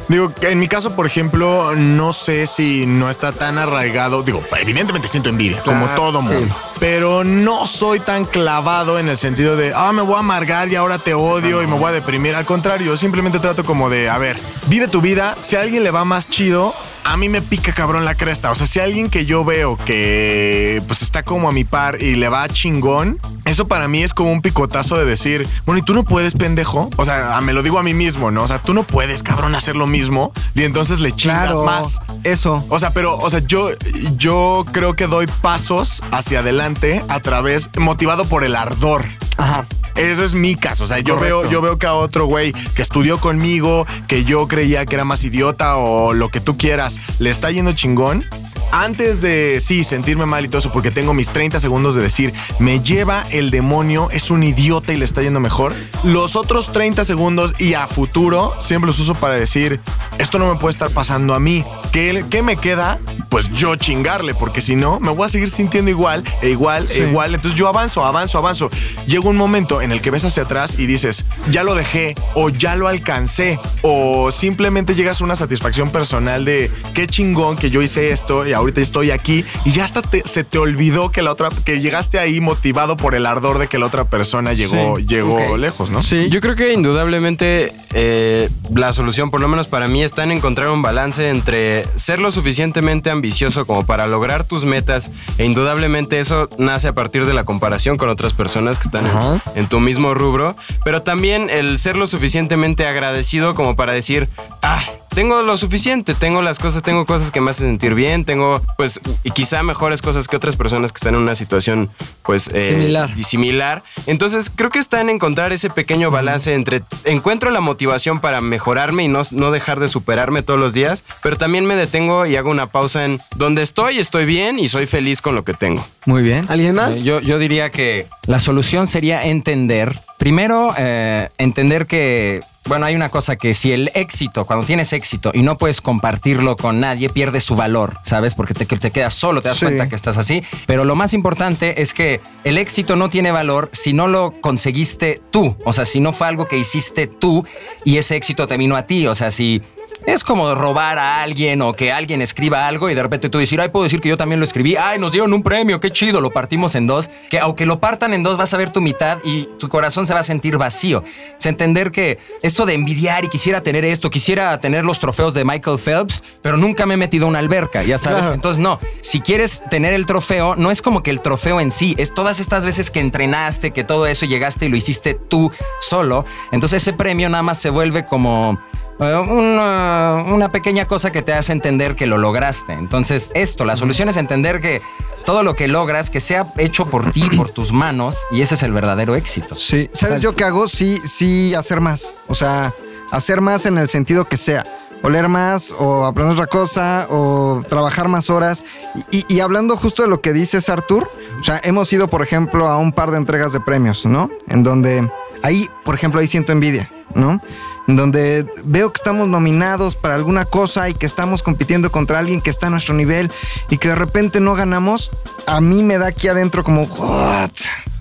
Digo, en mi caso, por ejemplo, no sé si no está tan arraigado. Digo, evidentemente siento envidia, como todo sí. Pero no soy tan clavado en el sentido de, ah, me voy a amargar y ahora te odio y me voy a deprimir. Al contrario, simplemente trato como de, a ver, vive tu vida. Si a alguien le va más chido, a mí me pica cabrón la cresta. O sea, si alguien que yo veo que pues está como a mi par y le va chingón, eso para mí es como un picotazo de decir, bueno, ¿y tú no puedes, pendejo? O sea, me lo digo a mí mismo, ¿no? O sea, tú no puedes, cabrón, hacer lo mismo y entonces le chingas claro, más. eso. O sea, pero, o sea, yo, yo creo que doy pasos hacia adelante a través, motivado por el ardor. Ajá. Eso es mi caso. O sea, yo Correcto. veo, yo veo que a otro güey que estudió conmigo, que yo creía que era más idiota o lo que tú quieras, le está yendo chingón. Antes de, sí, sentirme mal y todo eso, porque tengo mis 30 segundos de decir, me lleva el demonio, es un idiota y le está yendo mejor. Los otros 30 segundos y a futuro siempre los uso para decir, esto no me puede estar pasando a mí. ¿Qué, qué me queda? Pues yo chingarle, porque si no, me voy a seguir sintiendo igual, e igual, e igual. Entonces yo avanzo, avanzo, avanzo. Llega un momento en el que ves hacia atrás y dices, ya lo dejé, o ya lo alcancé, o simplemente llegas a una satisfacción personal de qué chingón que yo hice esto y ahorita estoy aquí, y ya hasta te- se te olvidó que la otra, que llegaste ahí motivado por el ardor de que la otra persona llegó, Sí. llegó lejos, ¿no? Sí, Yo creo que indudablemente eh, la solución, por lo menos para mí, está en encontrar un balance entre ser lo suficientemente ambicioso como para lograr tus metas e indudablemente eso nace a partir de la comparación con otras personas que están en, tu mismo rubro, pero también el ser lo suficientemente agradecido como para decir, ah, tengo lo suficiente, tengo las cosas, tengo cosas que me hacen sentir bien, tengo pues y quizá mejores cosas que otras personas que están en una situación pues eh, Similar. similar. Entonces, creo que está en encontrar ese pequeño balance entre encuentro la motivación para mejorarme y no, no dejar de superarme todos los días, pero también me detengo y hago una pausa en donde estoy, estoy bien y soy feliz con lo que tengo. muy bien. ¿Alguien más? Eh, Yo, yo diría que la solución sería entender, primero, eh, entender que, bueno, hay una cosa que si el éxito, cuando tienes éxito y no puedes compartirlo con nadie, pierde su valor, ¿sabes? Porque te, que te quedas solo, te das Sí. cuenta que estás así. Pero lo más importante es que el éxito no tiene valor si no lo conseguiste tú, o sea, si no fue algo que hiciste tú y ese éxito te vino a ti, o sea, si... Es como robar a alguien o que alguien escriba algo y de repente tú decir, ay, puedo decir que yo también lo escribí, ay, nos dieron un premio, qué chido, lo partimos en dos, que aunque lo partan en dos vas a ver tu mitad y tu corazón se va a sentir vacío. Es entender que esto de envidiar y quisiera tener esto, quisiera tener los trofeos de Michael Phelps, pero nunca me he metido a una alberca, ya sabes. Claro. Entonces, no, si quieres tener el trofeo, no es como que el trofeo en sí, es todas estas veces que entrenaste, que todo eso llegaste y lo hiciste tú solo. Entonces ese premio nada más se vuelve como una, una pequeña cosa que te hace entender que lo lograste. Entonces, esto, la solución es entender que todo lo que logras, que sea hecho por ti, por tus manos, y ese es el verdadero éxito. Sí, ¿sabes yo qué hago? Sí, sí, hacer más. O sea, hacer más en el sentido que sea. O leer más, o aprender otra cosa, o trabajar más horas. Y, y hablando justo de lo que dices, Artur, o sea, hemos ido, por ejemplo, a un par de entregas de premios, ¿no? En donde ahí, por ejemplo, ahí siento envidia, ¿no? Donde veo que estamos nominados para alguna cosa y que estamos compitiendo contra alguien que está a nuestro nivel y que de repente no ganamos, a mí me da aquí adentro como, "What?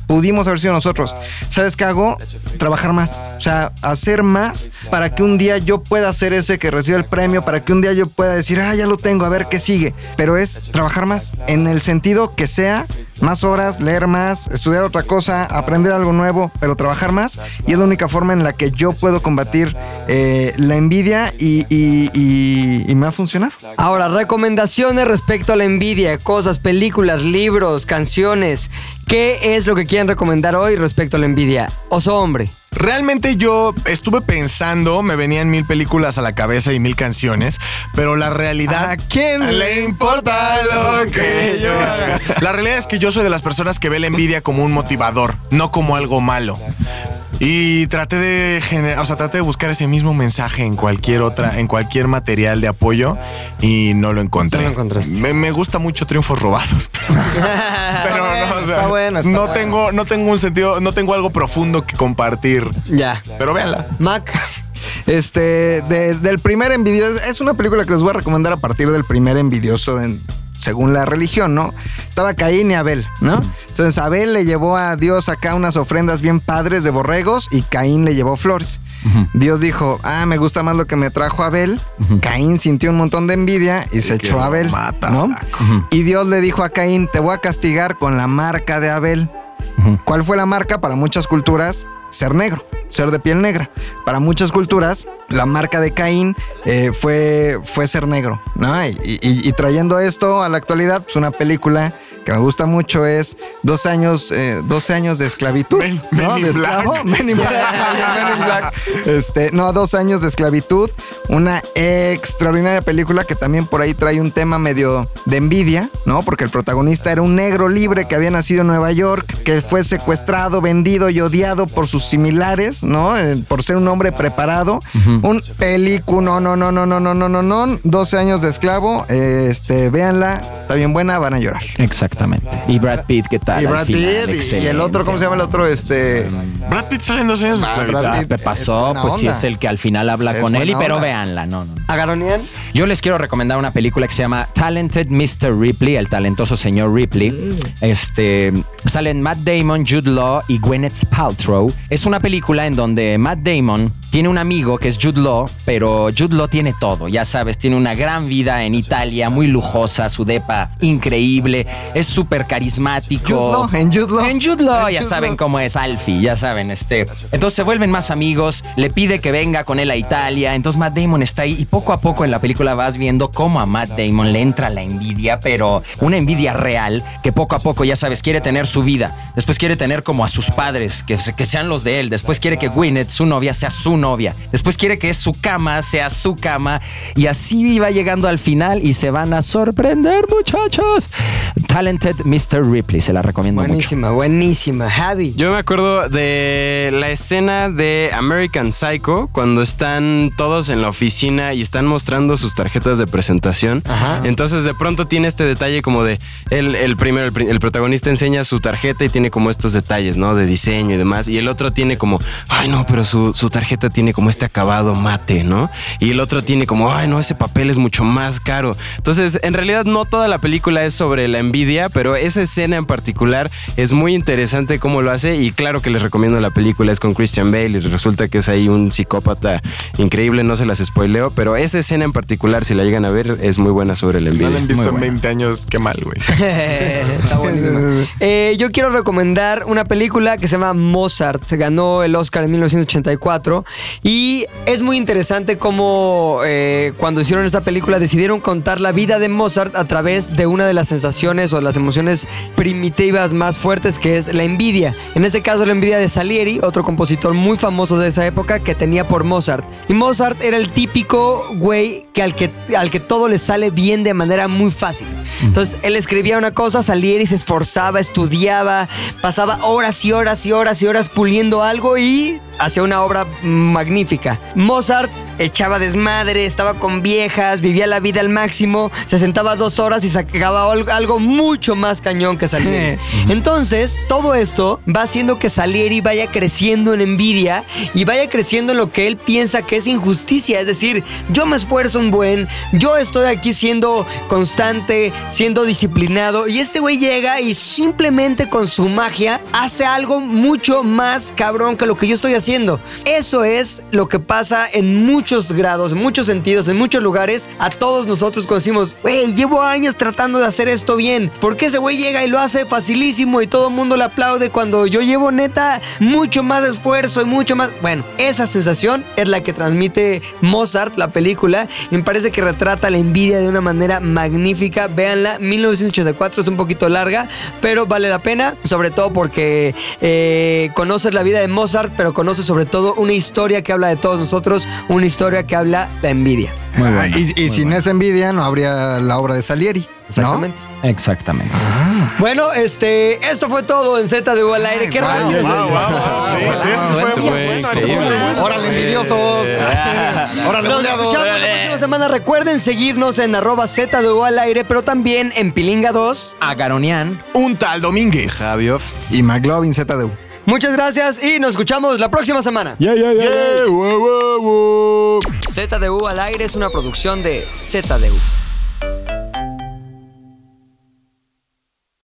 Pudimos haber sido nosotros. ¿Sabes qué hago? Trabajar más. O sea, hacer más para que un día yo pueda ser ese que recibe el premio, para que un día yo pueda decir, ah, ya lo tengo, a ver qué sigue. Pero es trabajar más. En el sentido que sea, más horas, leer más, estudiar otra cosa, aprender algo nuevo, pero trabajar más. Y es la única forma en la que yo puedo combatir eh, la envidia y, y- y- y me ha funcionado. Ahora, recomendaciones respecto a la envidia, cosas, películas, libros, canciones. ¿Qué es lo que quieren recomendar hoy respecto a la envidia? Oso hombre. Realmente yo estuve pensando, me venían mil películas a la cabeza y mil canciones, pero la realidad... ¿A quién le importa lo que yo haga? La realidad es que yo soy de las personas que ve la envidia como un motivador, no como algo malo. Y traté de generar, o sea, traté de buscar ese mismo mensaje en cualquier otra, en cualquier material de apoyo y no lo encontré. No lo encontraste. Me, me gusta mucho Triunfos Robados, pero, pero no, o sea, está bueno, está no bueno. tengo, no tengo un sentido, no tengo algo profundo que compartir. Ya. Pero véanla. Mac. Este, de- del primer envidioso, es una película que les voy a recomendar a partir del primer envidioso en- según la religión, ¿no? Estaba Caín y Abel, ¿no? Entonces Abel le llevó a Dios acá unas ofrendas bien padres de borregos y Caín le llevó flores. Dios dijo, ah, me gusta más lo que me trajo Abel. Caín sintió un montón de envidia y se echó a Abel, mata, ¿no? Y Dios le dijo a Caín, te voy a castigar con la marca de Abel. ¿Cuál fue la marca para muchas culturas? Ser negro, ser de piel negra. Para muchas culturas, la marca de Caín eh, fue, fue ser negro, ¿no? Y, y- trayendo esto a la actualidad, pues una película que me gusta mucho es 12 años, eh, 12 años de esclavitud, Men- ¿no? Men de esclavo. Black. Men in Black, Men in Black. Este, no, dos años de esclavitud. Una extraordinaria película que también por ahí trae un tema medio de envidia, ¿no? Porque el protagonista era un negro libre que había nacido en Nueva York, que fue secuestrado, vendido y odiado por sus similares, ¿no? Eh, por ser un hombre preparado. Un película, no, no, no, no, no, no, no, no, no. 12 años de esclavo. Este, véanla, está bien buena, van a llorar. Exactamente. Y Brad Pitt, ¿qué tal? Y Brad final? Pitt, y- y el otro, ¿cómo se llama el otro? Este. Brad Pitt sale en dos años de Ah. Brad Ah, Pitt ¿Qué es pasó? Pues sí es el que al final habla Es con él, y pero onda. véanla, no, no. no. Agaronian. Yo les quiero recomendar una película que se llama Talented Mr. Ripley, el talentoso señor Ripley. Este salen Matt Damon, Jude Law y Gwyneth Paltrow. Es una película en donde Matt Damon tiene un amigo que es Jude Law, pero Jude Law tiene todo, ya sabes, tiene una gran vida en Italia, muy lujosa, su depa increíble, es súper carismático. Jude Law, en Jude Law. En Jude Law, En ya Jude saben Law. cómo es Alfie, ya saben, este. Entonces se vuelven más amigos, le pide que venga con él a Italia, entonces Matt Damon está ahí y poco a poco en la película vas viendo cómo a Matt Damon le entra la envidia, pero una envidia real que poco a poco, ya sabes, quiere tener su vida, después quiere tener como a sus padres, que, que sean los de él, después quiere que Gwyneth, su novia, sea su novia, después quiere que su cama sea su cama y así va llegando al final y se van a sorprender, muchachos. Talented Mr. Ripley, se la recomiendo mucho. Buenísima, buenísima. Javi. Yo me acuerdo de la escena de American Psycho cuando están todos en la oficina y están mostrando sus tarjetas de presentación. Ajá. Entonces de pronto tiene este detalle como de el, el primero, el, el protagonista enseña su tarjeta y tiene como estos detalles, ¿no? De diseño y demás. Y el otro tiene como, ay no, pero su, su tarjeta tiene como este acabado mate, ¿no? Y el otro tiene como, ay no, ese papel es mucho más caro. Entonces, en realidad no toda la película es sobre la envidia, pero esa escena en particular es muy interesante cómo lo hace y claro que les recomiendo la película, es con Christian Bale y resulta que es ahí un psicópata increíble, no se las spoileo, pero esa escena en particular, si la llegan a ver, es muy buena sobre la No envidia. lo han visto Muy en buena. 20 años, qué mal, güey. Está buenísimo. Eh, yo quiero recomendar una película que se llama Mozart. Ganó el Oscar en 1984. Y es muy interesante cómo eh, cuando hicieron esta película decidieron contar la vida de Mozart a través de una de las sensaciones o las emociones primitivas más fuertes que es la envidia. En este caso la envidia de Salieri, otro compositor muy famoso de esa época que tenía por Mozart. Y Mozart era el típico güey que al que, al que todo le sale bien de manera muy fácil. Entonces él escribía una cosa, Salieri se esforzaba, estudiaba, pasaba horas y horas y horas y horas puliendo algo y hacía una obra magnífica. Mozart echaba desmadre, estaba con viejas, vivía la vida al máximo, se sentaba dos horas y sacaba al- algo mucho más cañón que Salieri. Entonces, todo esto va haciendo que Salieri vaya creciendo en envidia y vaya creciendo en lo que él piensa que es injusticia. Es decir, yo me esfuerzo un buen, yo estoy aquí siendo constante, siendo disciplinado y este güey llega y simplemente con su magia hace algo mucho más cabrón que lo que yo estoy haciendo. Eso es lo que pasa en muchos grados, en muchos sentidos, en muchos lugares, a todos nosotros conocimos, güey, llevo años tratando de hacer esto bien. ¿Por qué ese güey llega y lo hace facilísimo y todo el mundo le aplaude cuando yo llevo neta mucho más esfuerzo y mucho más... Bueno, esa sensación es la que transmite Mozart, la película, y me parece que retrata la envidia de una manera magnífica. Véanla, 1984 es un poquito larga, pero vale la pena, sobre todo porque eh, conoces la vida de Mozart, pero conoces sobre todo una historia que habla de todos nosotros, una historia que habla la envidia. Muy Ah, bueno. y y sin esa envidia no habría la obra de Salieri. ¿no? Exactamente. Exactamente. Bueno, este, esto fue todo en Z de U al aire. Qué Ay, rápido. Órale, envidiosos. Órale, Nos escuchamos la próxima semana. Recuerden seguirnos en arroba Z de U al aire, pero también en Pilinga 2. Agaronian. Un tal Domínguez. Javioff. Y McLovin ZDU. Muchas gracias y nos escuchamos la próxima semana. Yeah, wow, wow, wow. ZDU al aire es una producción de ZDU.